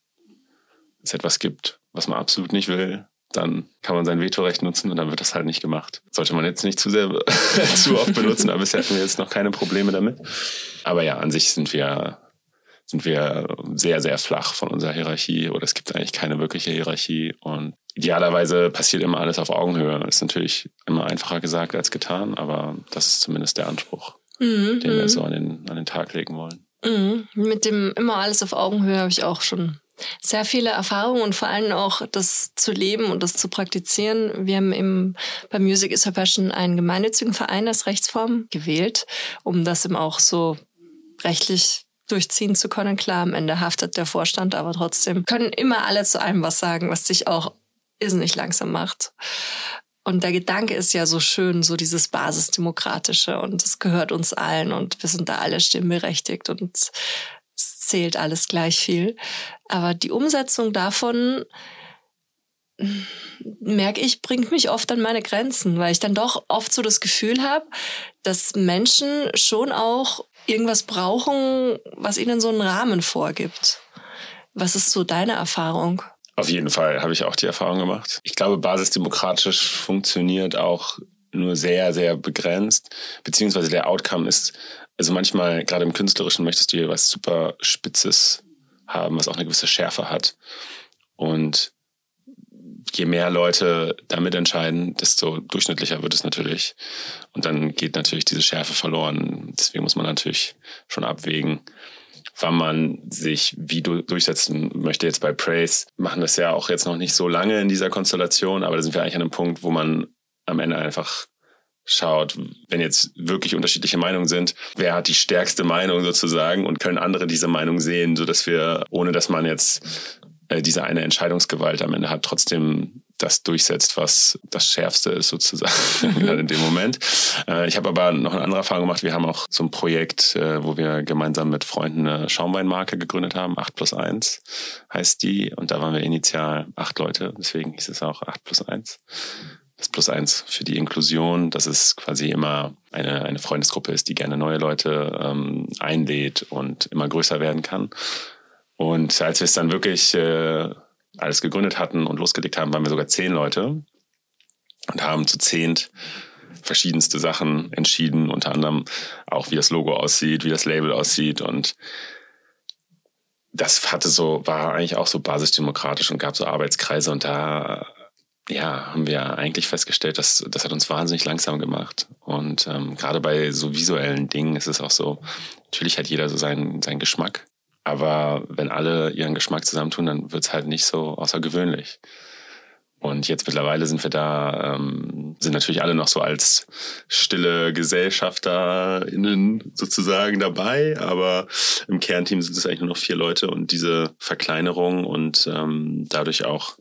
es etwas gibt, was man absolut nicht will, dann kann man sein Vetorecht nutzen und dann wird das halt nicht gemacht. Sollte man jetzt nicht zu sehr zu oft benutzen, aber bisher hatten wir jetzt noch keine Probleme damit. Aber ja, an sich sind wir sind wir sehr, sehr flach von unserer Hierarchie oder es gibt eigentlich keine wirkliche Hierarchie und idealerweise passiert immer alles auf Augenhöhe. Das ist natürlich immer einfacher gesagt als getan, aber das ist zumindest der Anspruch, mhm, den wir mhm. so an den, an den Tag legen wollen. Mhm. Mit dem immer alles auf Augenhöhe habe ich auch schon sehr viele Erfahrungen und vor allem auch das zu leben und das zu praktizieren. Wir haben im, bei Music is a Passion einen gemeinnützigen Verein als Rechtsform gewählt, um das eben auch so rechtlich durchziehen zu können. Klar, am Ende haftet der Vorstand, aber trotzdem können immer alle zu einem was sagen, was sich auch irrsinnig langsam macht. Und der Gedanke ist ja so schön, so dieses Basisdemokratische und es gehört uns allen und wir sind da alle stimmberechtigt und es zählt alles gleich viel. Aber die Umsetzung davon merke ich, bringt mich oft an meine Grenzen, weil ich dann doch oft so das Gefühl habe, dass Menschen schon auch irgendwas brauchen, was ihnen so einen Rahmen vorgibt. Was ist so deine Erfahrung? Auf jeden Fall habe ich auch die Erfahrung gemacht. Ich glaube, basisdemokratisch funktioniert auch nur sehr, sehr begrenzt, beziehungsweise der Outcome ist, also manchmal, gerade im Künstlerischen, möchtest du hier was super Spitzes haben, was auch eine gewisse Schärfe hat. Und je mehr Leute damit entscheiden, desto durchschnittlicher wird es natürlich. Und dann geht natürlich diese Schärfe verloren. Deswegen muss man natürlich schon abwägen, wann man sich wie du durchsetzen möchte. Jetzt bei Praise machen das ja auch jetzt noch nicht so lange in dieser Konstellation, aber da sind wir eigentlich an einem Punkt, wo man am Ende einfach schaut, wenn jetzt wirklich unterschiedliche Meinungen sind, wer hat die stärkste Meinung sozusagen und können andere diese Meinung sehen, so dass wir, ohne dass man jetzt äh, diese eine Entscheidungsgewalt am Ende hat, trotzdem das durchsetzt, was das Schärfste ist sozusagen in dem Moment. Äh, ich habe aber noch eine andere Erfahrung gemacht. Wir haben auch so ein Projekt, äh, wo wir gemeinsam mit Freunden eine Schaumweinmarke gegründet haben. 8 plus 1 heißt die. Und da waren wir initial acht Leute. Deswegen hieß es auch 8 plus 1. Das Plus 1 für die Inklusion, dass es quasi immer eine, eine Freundesgruppe ist, die gerne neue Leute ähm, einlädt und immer größer werden kann. Und als wir es dann wirklich äh, alles gegründet hatten und losgelegt haben, waren wir sogar zehn Leute und haben zu zehnt verschiedenste Sachen entschieden, unter anderem auch, wie das Logo aussieht, wie das Label aussieht und das hatte so, war eigentlich auch so basisdemokratisch und gab so Arbeitskreise und da ja, haben wir eigentlich festgestellt, dass das hat uns wahnsinnig langsam gemacht. Und ähm, gerade bei so visuellen Dingen ist es auch so, natürlich hat jeder so seinen, seinen Geschmack. Aber wenn alle ihren Geschmack zusammentun, dann wird's halt nicht so außergewöhnlich. Und jetzt mittlerweile sind wir da, ähm, sind natürlich alle noch so als stille GesellschafterInnen sozusagen dabei, aber im Kernteam sind es eigentlich nur noch vier Leute und diese Verkleinerung und ähm, dadurch auch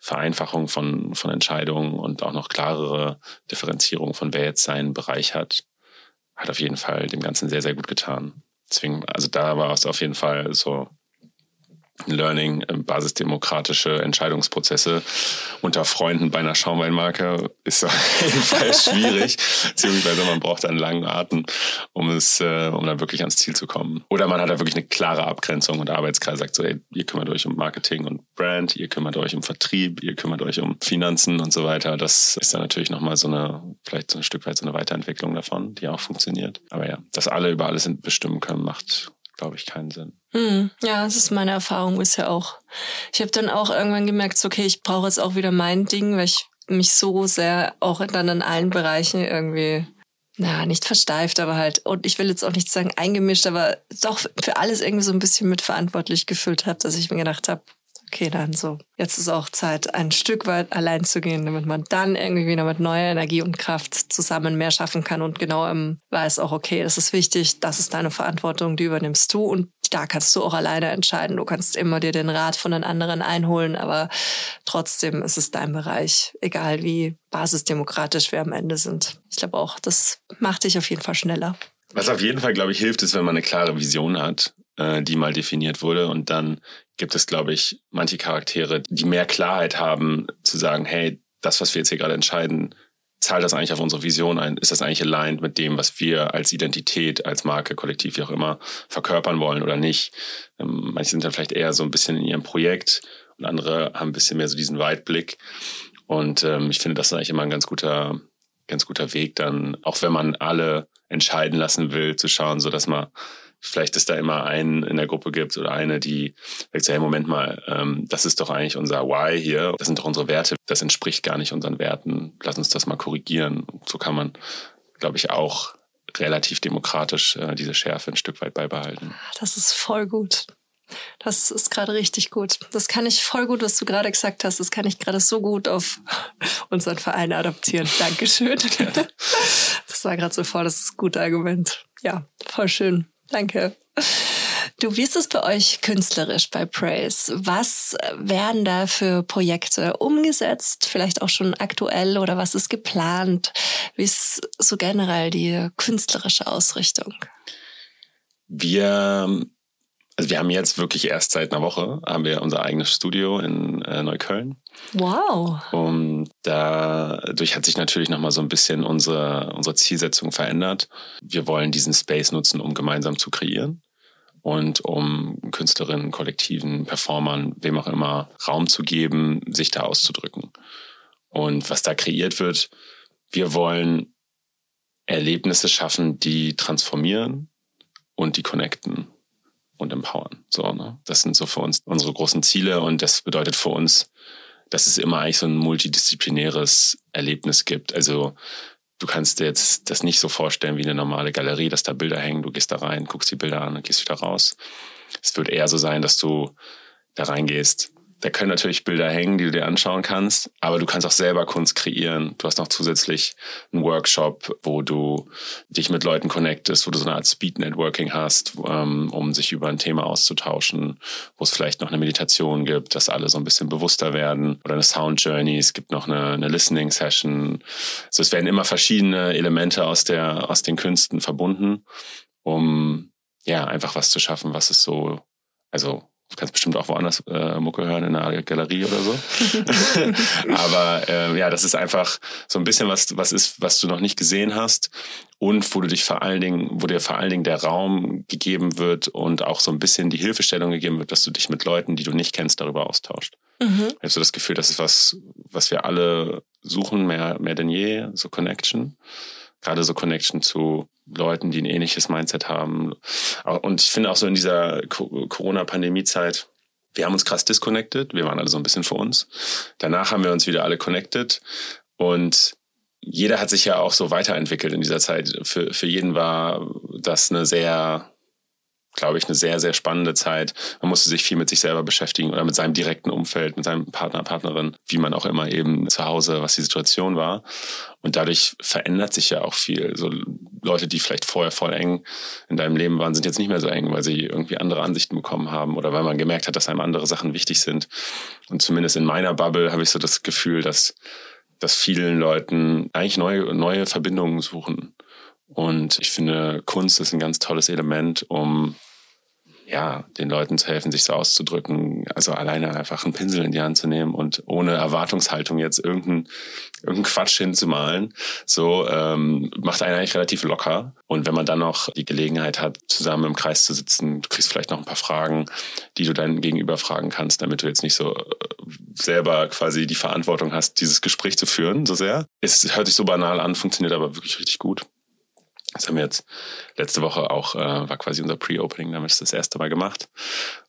Vereinfachung von, von Entscheidungen und auch noch klarere Differenzierung von wer jetzt seinen Bereich hat, hat auf jeden Fall dem Ganzen sehr, sehr gut getan. Deswegen, also da war es auf jeden Fall so Learning, äh, basisdemokratische Entscheidungsprozesse unter Freunden bei einer Schaumweinmarke ist auf jeden Fall schwierig, beziehungsweise man braucht einen langen Atem, um es, äh, um dann wirklich ans Ziel zu kommen. Oder man hat da wirklich eine klare Abgrenzung und Arbeitskreis sagt so, ey, ihr kümmert euch um Marketing und Brand, ihr kümmert euch um Vertrieb, ihr kümmert euch um Finanzen und so weiter. Das ist dann natürlich nochmal so eine, vielleicht so ein Stück weit so eine Weiterentwicklung davon, die auch funktioniert. Aber ja, dass alle über alles bestimmen können, macht glaube ich, keinen Sinn. Hm, ja, das ist meine Erfahrung bisher auch. Ich habe dann auch irgendwann gemerkt, so, okay, ich brauche jetzt auch wieder mein Ding, weil ich mich so sehr auch dann in allen Bereichen irgendwie, na, nicht versteift, aber halt, und ich will jetzt auch nicht sagen eingemischt, aber doch für alles irgendwie so ein bisschen mitverantwortlich gefühlt habe, dass ich mir gedacht habe, okay, dann so, jetzt ist auch Zeit, ein Stück weit allein zu gehen, damit man dann irgendwie wieder mit neuer Energie und Kraft zusammen mehr schaffen kann und genau im weiß auch, okay, das ist wichtig, das ist deine Verantwortung, die übernimmst du und da kannst du auch alleine entscheiden. Du kannst immer dir den Rat von den anderen einholen, aber trotzdem ist es dein Bereich, egal wie basisdemokratisch wir am Ende sind. Ich glaube auch, das macht dich auf jeden Fall schneller. Was auf jeden Fall, glaube ich, hilft, ist, wenn man eine klare Vision hat, äh, die mal definiert wurde und dann gibt es, glaube ich, manche Charaktere, die mehr Klarheit haben, zu sagen, hey, das, was wir jetzt hier gerade entscheiden, zahlt das eigentlich auf unsere Vision ein? Ist das eigentlich aligned mit dem, was wir als Identität, als Marke, Kollektiv, wie auch immer, verkörpern wollen oder nicht? Ähm, manche sind dann vielleicht eher so ein bisschen in ihrem Projekt und andere haben ein bisschen mehr so diesen Weitblick. Und ähm, ich finde, das ist eigentlich immer ein ganz guter, ganz guter Weg, dann, auch wenn man alle entscheiden lassen will, zu schauen, so dass man vielleicht es da immer einen in der Gruppe gibt oder eine, die sagt, hey, Moment mal, ähm, das ist doch eigentlich unser Why hier, das sind doch unsere Werte, das entspricht gar nicht unseren Werten, lass uns das mal korrigieren. So kann man, glaube ich, auch relativ demokratisch äh, diese Schärfe ein Stück weit beibehalten. Das ist voll gut. Das ist gerade richtig gut. Das kann ich voll gut, was du gerade gesagt hast. Das kann ich gerade so gut auf unseren Verein adaptieren. Dankeschön. Das war gerade so voll das gute Argument. Ja, voll schön. Danke. Du, wie ist es bei euch künstlerisch bei Praise? Was werden da für Projekte umgesetzt? Vielleicht auch schon aktuell oder was ist geplant? Wie ist so generell die künstlerische Ausrichtung? Wir, also wir haben jetzt wirklich erst seit einer Woche haben wir unser eigenes Studio in äh, Neukölln. Wow. Und dadurch hat sich natürlich nochmal so ein bisschen unsere, unsere Zielsetzung verändert. Wir wollen diesen Space nutzen, um gemeinsam zu kreieren und um Künstlerinnen, Kollektiven, Performern, wem auch immer, Raum zu geben, sich da auszudrücken. Und was da kreiert wird, wir wollen Erlebnisse schaffen, die transformieren und die connecten und empowern. So, ne? Das sind so für uns unsere großen Ziele und das bedeutet für uns, dass es immer eigentlich so ein multidisziplinäres Erlebnis gibt. Also du kannst dir jetzt das nicht so vorstellen wie eine normale Galerie, dass da Bilder hängen, du gehst da rein, guckst die Bilder an und gehst wieder raus. Es wird eher so sein, dass du da reingehst, da können natürlich Bilder hängen, die du dir anschauen kannst, aber du kannst auch selber Kunst kreieren. Du hast noch zusätzlich einen Workshop, wo du dich mit Leuten connectest, wo du so eine Art Speed Networking hast, ähm, um sich über ein Thema auszutauschen, wo es vielleicht noch eine Meditation gibt, dass alle so ein bisschen bewusster werden oder eine Sound Journey. Es gibt noch eine, eine Listening Session. Also es werden immer verschiedene Elemente aus der, aus den Künsten verbunden, um ja einfach was zu schaffen, was es so also Du kannst bestimmt auch woanders äh, Mucke hören, in einer Galerie oder so. Aber äh, ja, das ist einfach so ein bisschen was, was ist, was du noch nicht gesehen hast und wo du dich vor allen Dingen, wo dir vor allen Dingen der Raum gegeben wird und auch so ein bisschen die Hilfestellung gegeben wird, dass du dich mit Leuten, die du nicht kennst, darüber austauscht. Mhm. Ich habe so das Gefühl, das ist was, was wir alle suchen, mehr, mehr denn je, so Connection gerade so Connection zu Leuten, die ein ähnliches Mindset haben. Und ich finde auch so in dieser Corona-Pandemie-Zeit, wir haben uns krass disconnected. Wir waren alle so ein bisschen für uns. Danach haben wir uns wieder alle connected. Und jeder hat sich ja auch so weiterentwickelt in dieser Zeit. Für, für jeden war das eine sehr glaube ich, eine sehr, sehr spannende Zeit. Man musste sich viel mit sich selber beschäftigen oder mit seinem direkten Umfeld, mit seinem Partner, Partnerin, wie man auch immer eben zu Hause, was die Situation war. Und dadurch verändert sich ja auch viel. So Leute, die vielleicht vorher voll eng in deinem Leben waren, sind jetzt nicht mehr so eng, weil sie irgendwie andere Ansichten bekommen haben oder weil man gemerkt hat, dass einem andere Sachen wichtig sind. Und zumindest in meiner Bubble habe ich so das Gefühl, dass, dass vielen Leuten eigentlich neue, neue Verbindungen suchen und ich finde, Kunst ist ein ganz tolles Element, um ja, den Leuten zu helfen, sich so auszudrücken. Also alleine einfach einen Pinsel in die Hand zu nehmen und ohne Erwartungshaltung jetzt irgendeinen irgendein Quatsch hinzumalen. So ähm, macht einen eigentlich relativ locker. Und wenn man dann noch die Gelegenheit hat, zusammen im Kreis zu sitzen, du kriegst vielleicht noch ein paar Fragen, die du deinem Gegenüber fragen kannst, damit du jetzt nicht so äh, selber quasi die Verantwortung hast, dieses Gespräch zu führen, so sehr. Es hört sich so banal an, funktioniert aber wirklich richtig gut. Das haben wir jetzt letzte Woche auch, äh, war quasi unser Pre-Opening, damit ist das erste Mal gemacht.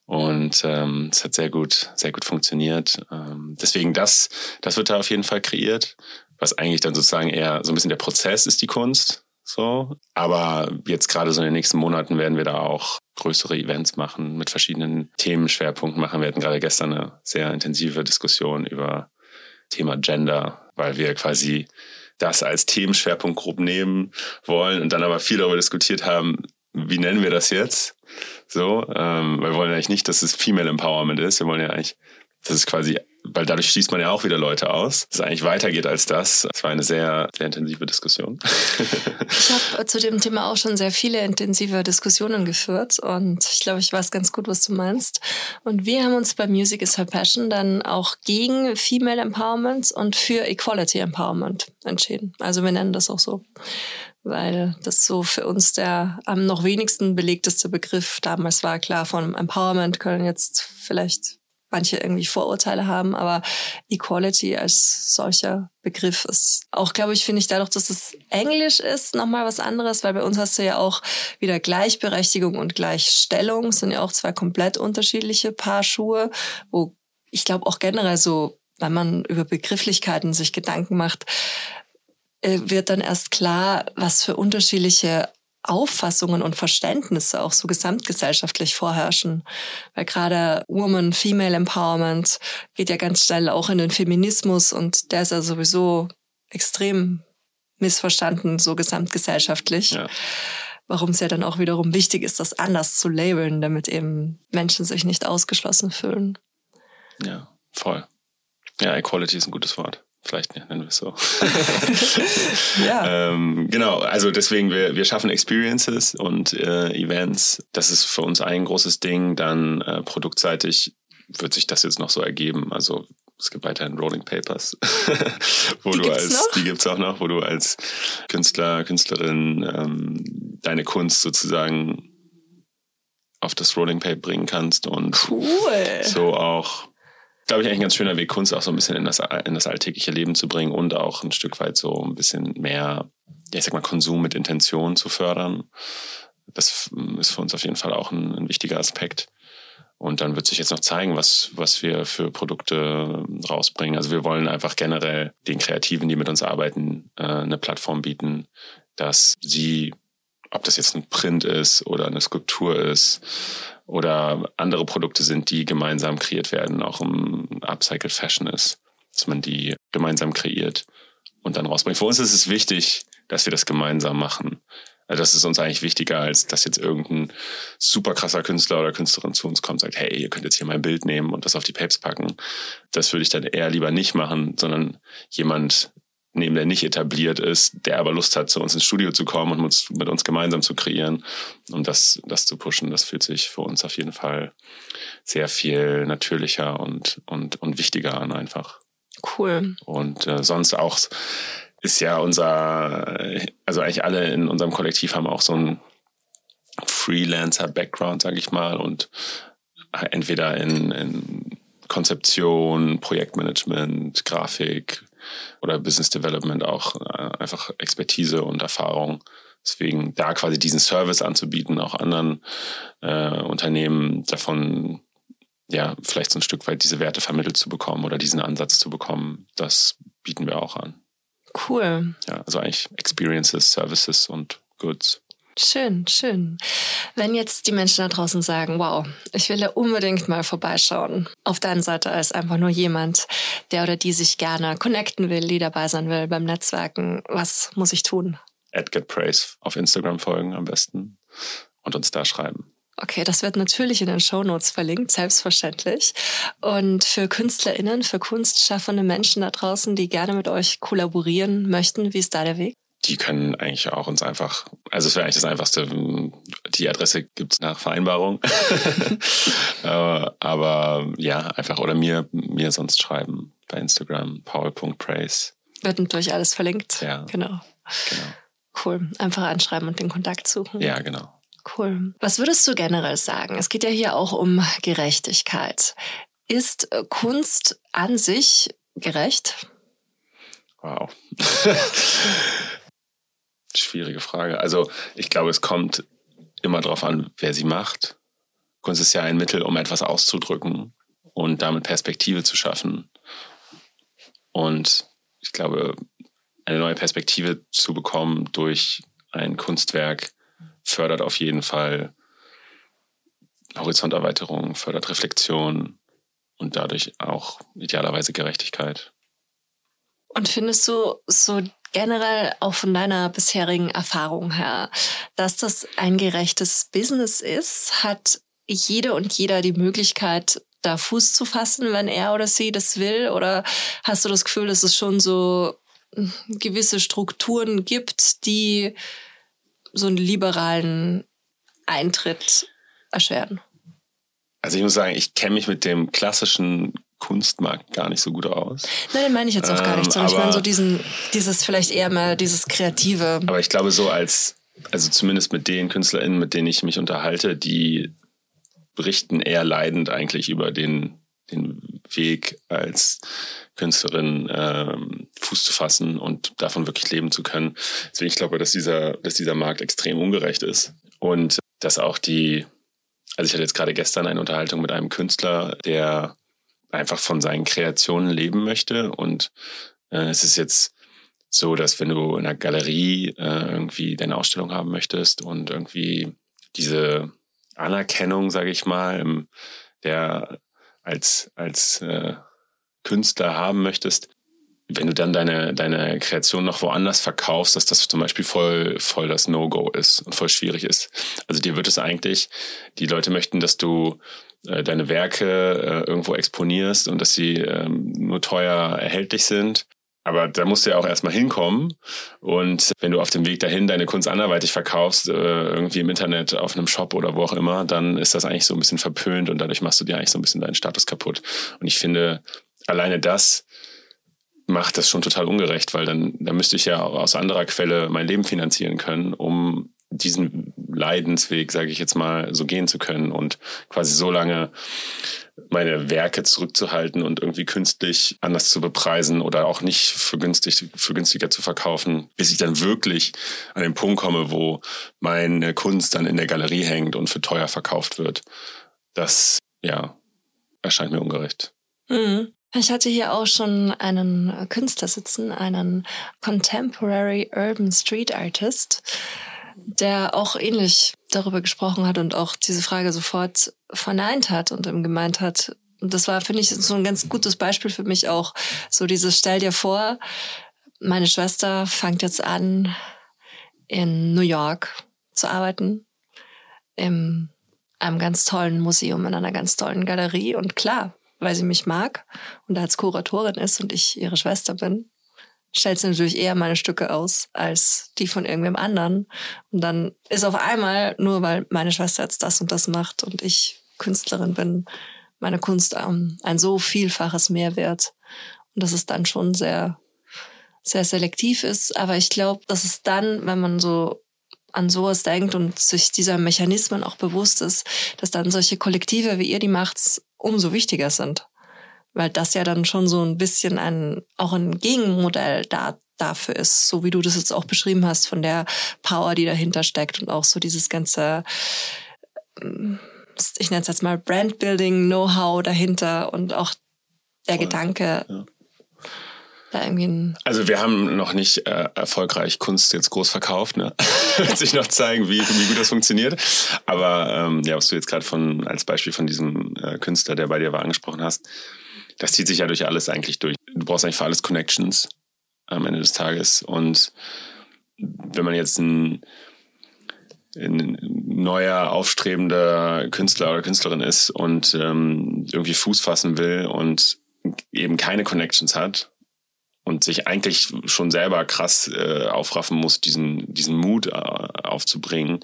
Und ähm, es hat sehr gut, sehr gut funktioniert. Ähm, deswegen das, das wird da auf jeden Fall kreiert. Was eigentlich dann sozusagen eher so ein bisschen der Prozess ist, die Kunst. So. Aber jetzt gerade so in den nächsten Monaten werden wir da auch größere Events machen, mit verschiedenen Themenschwerpunkten machen. Wir hatten gerade gestern eine sehr intensive Diskussion über Thema Gender, weil wir quasi das als Themenschwerpunkt grob nehmen wollen und dann aber viel darüber diskutiert haben, wie nennen wir das jetzt? So, ähm, wir wollen eigentlich nicht, dass es Female Empowerment ist. Wir wollen ja eigentlich, dass es quasi weil dadurch schließt man ja auch wieder Leute aus, dass es eigentlich weitergeht als das. Es war eine sehr, sehr intensive Diskussion. ich habe zu dem Thema auch schon sehr viele intensive Diskussionen geführt und ich glaube, ich weiß ganz gut, was du meinst. Und wir haben uns bei Music is Her Passion dann auch gegen Female Empowerment und für Equality Empowerment entschieden. Also wir nennen das auch so weil das so für uns der am noch wenigsten belegteste Begriff damals war. Klar, von Empowerment können jetzt vielleicht manche irgendwie Vorurteile haben, aber Equality als solcher Begriff ist auch, glaube ich, finde ich dadurch, dass es Englisch ist, nochmal was anderes, weil bei uns hast du ja auch wieder Gleichberechtigung und Gleichstellung, sind ja auch zwei komplett unterschiedliche Paar Schuhe, wo ich glaube auch generell so, wenn man über Begrifflichkeiten sich Gedanken macht, äh, wird dann erst klar, was für unterschiedliche Auffassungen und Verständnisse auch so gesamtgesellschaftlich vorherrschen. Weil gerade Woman, Female Empowerment geht ja ganz schnell auch in den Feminismus und der ist ja sowieso extrem missverstanden, so gesamtgesellschaftlich. Ja. Warum es ja dann auch wiederum wichtig ist, das anders zu labeln, damit eben Menschen sich nicht ausgeschlossen fühlen. Ja, voll. Ja, Equality ist ein gutes Wort. Vielleicht nennen wir es so. ja. ähm, genau, also deswegen, wir, wir schaffen Experiences und äh, Events. Das ist für uns ein großes Ding. Dann äh, produktseitig wird sich das jetzt noch so ergeben. Also es gibt weiterhin Rolling Papers, wo die du als, noch? die gibt's auch noch, wo du als Künstler, Künstlerin ähm, deine Kunst sozusagen auf das Rolling Paper bringen kannst und cool. so auch glaube ich, eigentlich ein ganz schöner Weg, Kunst auch so ein bisschen in das, in das alltägliche Leben zu bringen und auch ein Stück weit so ein bisschen mehr, ja, ich sag mal, Konsum mit Intention zu fördern. Das ist für uns auf jeden Fall auch ein, ein wichtiger Aspekt. Und dann wird sich jetzt noch zeigen, was, was wir für Produkte rausbringen. Also wir wollen einfach generell den Kreativen, die mit uns arbeiten, äh, eine Plattform bieten, dass sie, ob das jetzt ein Print ist oder eine Skulptur ist oder andere Produkte sind, die gemeinsam kreiert werden, auch im Upcycled Fashion ist, dass man die gemeinsam kreiert und dann rausbringt. Für uns ist es wichtig, dass wir das gemeinsam machen. Also das ist uns eigentlich wichtiger, als dass jetzt irgendein super krasser Künstler oder Künstlerin zu uns kommt und sagt, hey, ihr könnt jetzt hier mein Bild nehmen und das auf die Papes packen. Das würde ich dann eher lieber nicht machen, sondern jemand nehmen, der nicht etabliert ist, der aber Lust hat, zu uns ins Studio zu kommen und uns, mit uns gemeinsam zu kreieren und das, das zu pushen. Das fühlt sich für uns auf jeden Fall sehr viel natürlicher und, und, und wichtiger an einfach. Cool. Und äh, sonst auch ist ja unser, also eigentlich alle in unserem Kollektiv haben auch so einen Freelancer-Background, sage ich mal, und entweder in, in Konzeption, Projektmanagement, Grafik oder Business Development auch äh, einfach Expertise und Erfahrung. Deswegen da quasi diesen Service anzubieten, auch anderen äh, Unternehmen davon ja vielleicht so ein Stück weit diese Werte vermittelt zu bekommen oder diesen Ansatz zu bekommen, das bieten wir auch an. Cool. Ja, also eigentlich Experiences, Services und Goods. Schön, schön. Wenn jetzt die Menschen da draußen sagen, wow, ich will da unbedingt mal vorbeischauen. Auf deiner Seite ist einfach nur jemand, der oder die sich gerne connecten will, die dabei sein will beim Netzwerken. Was muss ich tun? At Get Praise auf Instagram folgen am besten und uns da schreiben. Okay, das wird natürlich in den Show Notes verlinkt, selbstverständlich. Und für KünstlerInnen, für kunstschaffende Menschen da draußen, die gerne mit euch kollaborieren möchten, wie ist da der Weg? Die können eigentlich auch uns einfach, also es wäre eigentlich das Einfachste, die Adresse gibt's nach Vereinbarung. Aber ja, einfach oder mir, mir sonst schreiben bei Instagram, paul.praise. Wird natürlich alles verlinkt. Ja. Genau. Genau. Cool. Einfach anschreiben und den Kontakt suchen. Ja, genau. Cool. Was würdest du generell sagen? Es geht ja hier auch um Gerechtigkeit. Ist äh, Kunst an sich gerecht? Wow. Schwierige Frage. Also ich glaube, es kommt immer darauf an, wer sie macht. Kunst ist ja ein Mittel, um etwas auszudrücken und damit Perspektive zu schaffen. Und ich glaube, eine neue Perspektive zu bekommen durch ein Kunstwerk fördert auf jeden Fall Horizonterweiterung, fördert Reflexion und dadurch auch idealerweise Gerechtigkeit. Und findest du so generell auch von deiner bisherigen Erfahrung her, dass das ein gerechtes Business ist? Hat jede und jeder die Möglichkeit, da Fuß zu fassen, wenn er oder sie das will? Oder hast du das Gefühl, dass es schon so gewisse Strukturen gibt, die so einen liberalen Eintritt erschweren? Also ich muss sagen, ich kenne mich mit dem klassischen Kunstmarkt gar nicht so gut aus. Nein, den meine ich jetzt auch gar nicht, sondern Ähm, ich meine so diesen, dieses vielleicht eher mal dieses Kreative. Aber ich glaube, so als, also zumindest mit den KünstlerInnen, mit denen ich mich unterhalte, die berichten eher leidend eigentlich über den, den Weg als Künstlerin ähm, Fuß zu fassen und davon wirklich leben zu können. Deswegen ich glaube, dass dieser, dass dieser Markt extrem ungerecht ist und dass auch die, also ich hatte jetzt gerade gestern eine Unterhaltung mit einem Künstler, der einfach von seinen Kreationen leben möchte und äh, es ist jetzt so, dass wenn du in einer Galerie äh, irgendwie deine Ausstellung haben möchtest und irgendwie diese Anerkennung, sage ich mal, im, der als als äh, Künstler haben möchtest, wenn du dann deine deine Kreation noch woanders verkaufst, dass das zum Beispiel voll voll das No-Go ist und voll schwierig ist. Also dir wird es eigentlich, die Leute möchten, dass du äh, deine Werke äh, irgendwo exponierst und dass sie ähm, nur teuer erhältlich sind. Aber da musst du ja auch erstmal hinkommen. Und wenn du auf dem Weg dahin deine Kunst anderweitig verkaufst, äh, irgendwie im Internet, auf einem Shop oder wo auch immer, dann ist das eigentlich so ein bisschen verpönt und dadurch machst du dir eigentlich so ein bisschen deinen Status kaputt. Und ich finde, alleine das macht das schon total ungerecht, weil dann, dann müsste ich ja aus anderer Quelle mein Leben finanzieren können, um diesen Leidensweg, sage ich jetzt mal, so gehen zu können und quasi so lange meine Werke zurückzuhalten und irgendwie künstlich anders zu bepreisen oder auch nicht für günstig für günstiger zu verkaufen, bis ich dann wirklich an den Punkt komme, wo meine Kunst dann in der Galerie hängt und für teuer verkauft wird. Das ja, erscheint mir ungerecht. Mhm. Ich hatte hier auch schon einen Künstler sitzen, einen Contemporary Urban Street Artist, der auch ähnlich darüber gesprochen hat und auch diese Frage sofort verneint hat und ihm gemeint hat, und das war, finde ich, so ein ganz gutes Beispiel für mich auch, so dieses Stell dir vor, meine Schwester fängt jetzt an, in New York zu arbeiten, in einem ganz tollen Museum, in einer ganz tollen Galerie. Und klar, weil sie mich mag und als Kuratorin ist und ich ihre Schwester bin, stellt sie natürlich eher meine Stücke aus als die von irgendwem anderen. Und dann ist auf einmal, nur weil meine Schwester jetzt das und das macht und ich Künstlerin bin, meine Kunst ähm, ein so vielfaches Mehrwert. Und das ist dann schon sehr, sehr selektiv ist. Aber ich glaube, dass es dann, wenn man so an sowas denkt und sich dieser Mechanismen auch bewusst ist, dass dann solche Kollektive wie ihr die macht's umso wichtiger sind. Weil das ja dann schon so ein bisschen ein, auch ein Gegenmodell da, dafür ist, so wie du das jetzt auch beschrieben hast, von der Power, die dahinter steckt und auch so dieses ganze, ähm, ich nenne es jetzt mal Brandbuilding, Know-how dahinter und auch der Voll. Gedanke, ja da irgendwie Also wir haben noch nicht äh, erfolgreich Kunst jetzt groß verkauft, ne? Wird sich noch zeigen, wie, wie gut das funktioniert. Aber ähm, ja, was du jetzt gerade von als Beispiel von diesem äh, Künstler, der bei dir war, angesprochen hast, das zieht sich ja durch alles eigentlich durch. Du brauchst eigentlich für alles Connections am Ende des Tages. Und wenn man jetzt ein, ein neuer, aufstrebender Künstler oder Künstlerin ist und ähm, irgendwie Fuß fassen will und eben keine Connections hat und sich eigentlich schon selber krass äh, aufraffen muss, diesen, diesen Mut äh, aufzubringen,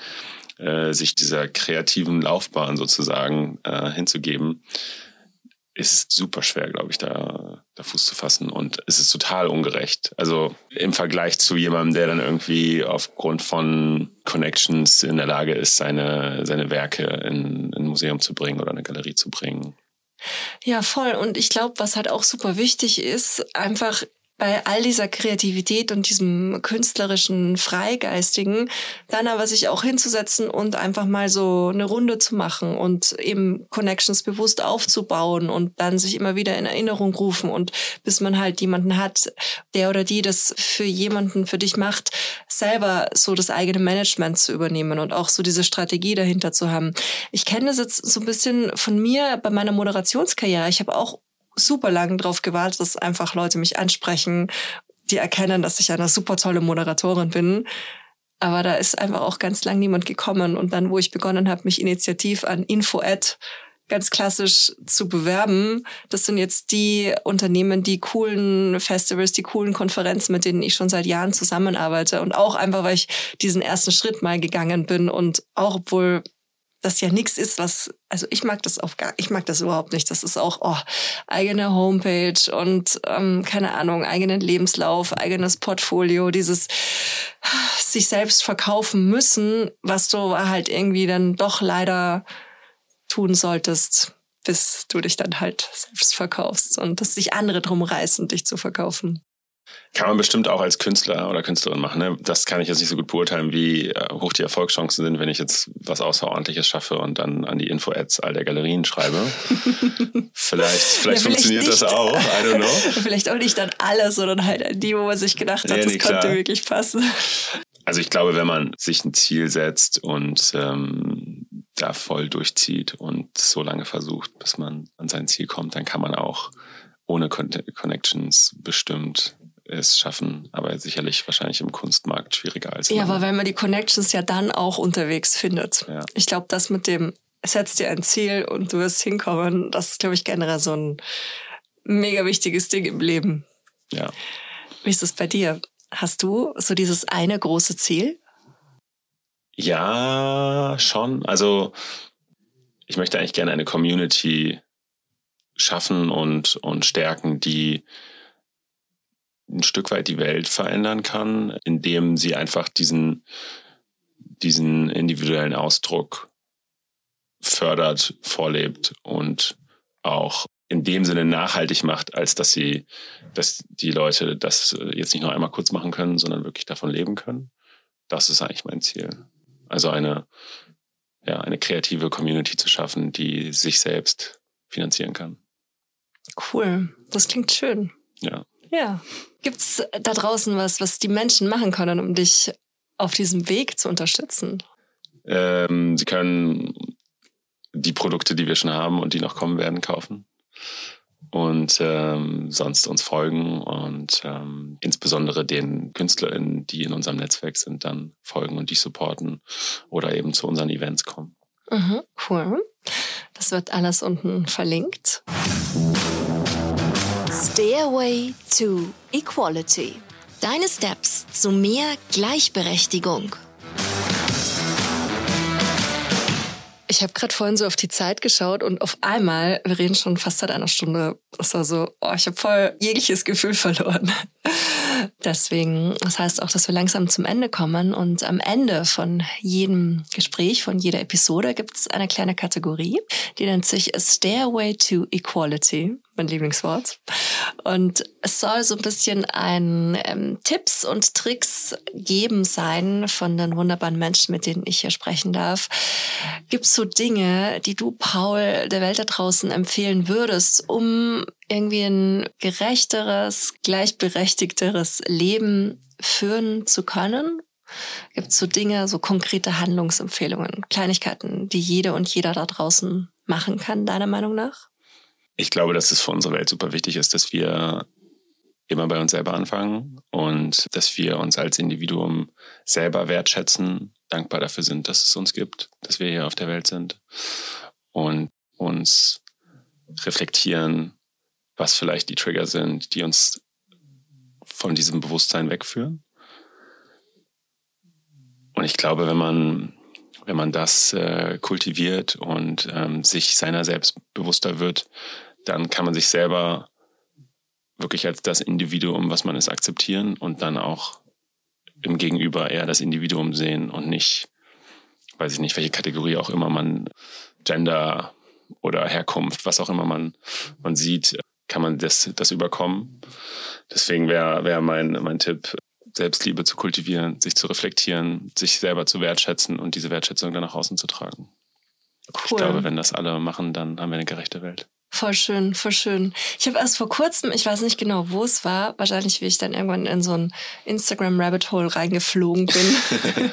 äh, sich dieser kreativen Laufbahn sozusagen äh, hinzugeben, ist super schwer, glaube ich, da, da Fuß zu fassen. Und es ist total ungerecht. Also im Vergleich zu jemandem, der dann irgendwie aufgrund von Connections in der Lage ist, seine, seine Werke in, in ein Museum zu bringen oder eine Galerie zu bringen. Ja, voll. Und ich glaube, was halt auch super wichtig ist, einfach bei all dieser Kreativität und diesem künstlerischen Freigeistigen, dann aber sich auch hinzusetzen und einfach mal so eine Runde zu machen und eben Connections bewusst aufzubauen und dann sich immer wieder in Erinnerung rufen und bis man halt jemanden hat, der oder die das für jemanden für dich macht, selber so das eigene Management zu übernehmen und auch so diese Strategie dahinter zu haben. Ich kenne das jetzt so ein bisschen von mir bei meiner Moderationskarriere. Ich habe auch super lange drauf gewartet, dass einfach Leute mich ansprechen, die erkennen, dass ich eine super tolle Moderatorin bin. Aber da ist einfach auch ganz lang niemand gekommen. Und dann, wo ich begonnen habe, mich initiativ an Info-Ad ganz klassisch zu bewerben. Das sind jetzt die Unternehmen, die coolen Festivals, die coolen Konferenzen, mit denen ich schon seit Jahren zusammenarbeite. Und auch einfach, weil ich diesen ersten Schritt mal gegangen bin und auch obwohl das ja nichts ist, was, also ich mag das auf gar, ich mag das überhaupt nicht. Das ist auch oh, eigene Homepage und ähm, keine Ahnung, eigenen Lebenslauf, eigenes Portfolio, dieses sich selbst verkaufen müssen, was du halt irgendwie dann doch leider tun solltest, bis du dich dann halt selbst verkaufst und dass sich andere drum reißen, dich zu verkaufen. Kann man bestimmt auch als Künstler oder Künstlerin machen. Ne? Das kann ich jetzt nicht so gut beurteilen, wie äh, hoch die Erfolgschancen sind, wenn ich jetzt was Außerordentliches schaffe und dann an die Info-Ads all der Galerien schreibe. vielleicht vielleicht ja, funktioniert vielleicht das auch. I don't know. vielleicht auch nicht dann alles, sondern halt an die, wo man sich gedacht hat, ja, das nee, könnte klar. wirklich passen. Also ich glaube, wenn man sich ein Ziel setzt und ähm, da voll durchzieht und so lange versucht, bis man an sein Ziel kommt, dann kann man auch ohne Con Connections bestimmt es schaffen, aber sicherlich wahrscheinlich im Kunstmarkt schwieriger als. Ja, aber wenn man die Connections ja dann auch unterwegs findet. Ja. Ich glaube, das mit dem setz dir ein Ziel und du wirst hinkommen, das ist, glaube ich, generell so ein mega wichtiges Ding im Leben. Ja. Wie ist es bei dir? Hast du so dieses eine große Ziel? Ja, schon. Also ich möchte eigentlich gerne eine Community schaffen und, und stärken, die ein Stück weit die Welt verändern kann, indem sie einfach diesen, diesen individuellen Ausdruck fördert, vorlebt und auch in dem Sinne nachhaltig macht, als dass sie, dass die Leute das jetzt nicht nur einmal kurz machen können, sondern wirklich davon leben können. Das ist eigentlich mein Ziel. Also eine ja, eine kreative Community zu schaffen, die sich selbst finanzieren kann. Cool. Das klingt schön. Ja. Ja. Gibt's da draußen was, was die Menschen machen können, um dich auf diesem Weg zu unterstützen? Ähm, sie können die Produkte, die wir schon haben und die noch kommen werden, kaufen. Und ähm, sonst uns folgen und ähm, insbesondere den KünstlerInnen, die in unserem Netzwerk sind, dann folgen und die supporten oder eben zu unseren Events kommen. Mhm, cool. Das wird alles unten verlinkt. Stairway to Equality. Deine Steps zu mehr Gleichberechtigung. Ich habe gerade vorhin so auf die Zeit geschaut und auf einmal, wir reden schon fast seit einer Stunde, das war so, oh, ich habe voll jegliches Gefühl verloren. Deswegen, das heißt auch, dass wir langsam zum Ende kommen und am Ende von jedem Gespräch, von jeder Episode gibt es eine kleine Kategorie, die nennt sich A Stairway to Equality, mein Lieblingswort. Und es soll so ein bisschen ein ähm, Tipps und Tricks geben sein von den wunderbaren Menschen, mit denen ich hier sprechen darf. Gibt es so Dinge, die du, Paul, der Welt da draußen empfehlen würdest, um irgendwie ein gerechteres, gleichberechtigteres Leben führen zu können? Gibt es so Dinge, so konkrete Handlungsempfehlungen, Kleinigkeiten, die jede und jeder da draußen machen kann, deiner Meinung nach? Ich glaube, dass es für unsere Welt super wichtig ist, dass wir immer bei uns selber anfangen und dass wir uns als Individuum selber wertschätzen, dankbar dafür sind, dass es uns gibt, dass wir hier auf der Welt sind und uns reflektieren, was vielleicht die Trigger sind, die uns von diesem Bewusstsein wegführen. Und ich glaube, wenn man, wenn man das äh, kultiviert und ähm, sich seiner selbst bewusster wird, dann kann man sich selber wirklich als das Individuum, was man ist, akzeptieren und dann auch im Gegenüber eher das Individuum sehen und nicht, weiß ich nicht, welche Kategorie auch immer man Gender oder Herkunft, was auch immer man, man sieht, kann man das, das überkommen. Deswegen wäre wär mein, mein Tipp, Selbstliebe zu kultivieren, sich zu reflektieren, sich selber zu wertschätzen und diese Wertschätzung dann nach außen zu tragen. Cool. Ich glaube, wenn das alle machen, dann haben wir eine gerechte Welt. Voll schön, voll schön. Ich habe erst vor kurzem, ich weiß nicht genau, wo es war, wahrscheinlich wie ich dann irgendwann in so ein Instagram Rabbit Hole reingeflogen bin.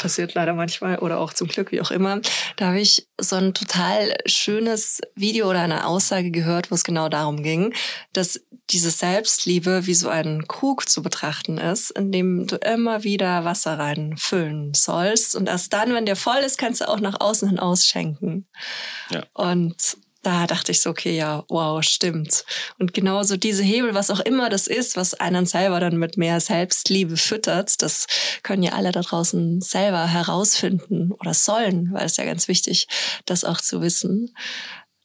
Passiert leider manchmal oder auch zum Glück, wie auch immer. Da habe ich so ein total schönes Video oder eine Aussage gehört, wo es genau darum ging, dass diese Selbstliebe wie so ein Krug zu betrachten ist, in dem du immer wieder Wasser reinfüllen sollst und erst dann, wenn der voll ist, kannst du auch nach außen hin ausschenken. Ja. Und da dachte ich so, okay, ja, wow, stimmt. Und genauso diese Hebel, was auch immer das ist, was einen selber dann mit mehr Selbstliebe füttert, das können ja alle da draußen selber herausfinden oder sollen, weil es ja ganz wichtig, das auch zu wissen.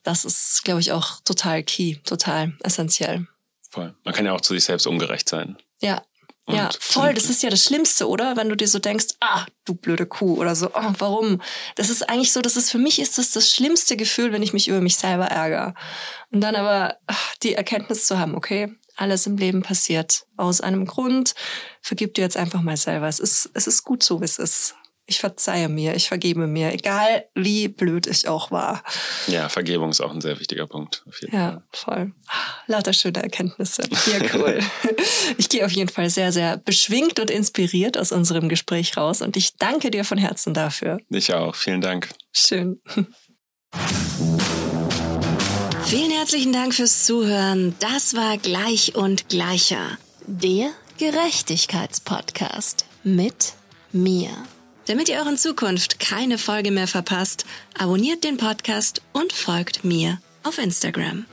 Das ist, glaube ich, auch total key, total essentiell. Voll. Man kann ja auch zu sich selbst ungerecht sein. Ja, und ja, voll. Das ist ja das Schlimmste, oder? Wenn du dir so denkst, ah, du blöde Kuh oder so, oh, warum? Das ist eigentlich so, das ist für mich ist das das schlimmste Gefühl, wenn ich mich über mich selber ärgere. Und dann aber ach, die Erkenntnis zu haben, okay, alles im Leben passiert aus einem Grund. Vergib dir jetzt einfach mal selber. Es ist, es ist gut so, wie es ist ich verzeihe mir, ich vergebe mir, egal wie blöd ich auch war. Ja, Vergebung ist auch ein sehr wichtiger Punkt. ja, Fall. voll. Lauter schöne Erkenntnisse. Ja, cool. ich gehe auf jeden Fall sehr, sehr beschwingt und inspiriert aus unserem Gespräch raus und ich danke dir von Herzen dafür. Ich auch. Vielen Dank. Schön. Vielen herzlichen Dank fürs Zuhören. Das war Gleich und Gleicher. Der Gerechtigkeitspodcast mit mir. Damit ihr in Zukunft keine Folge mehr verpasst, abonniert den Podcast und folgt mir auf Instagram.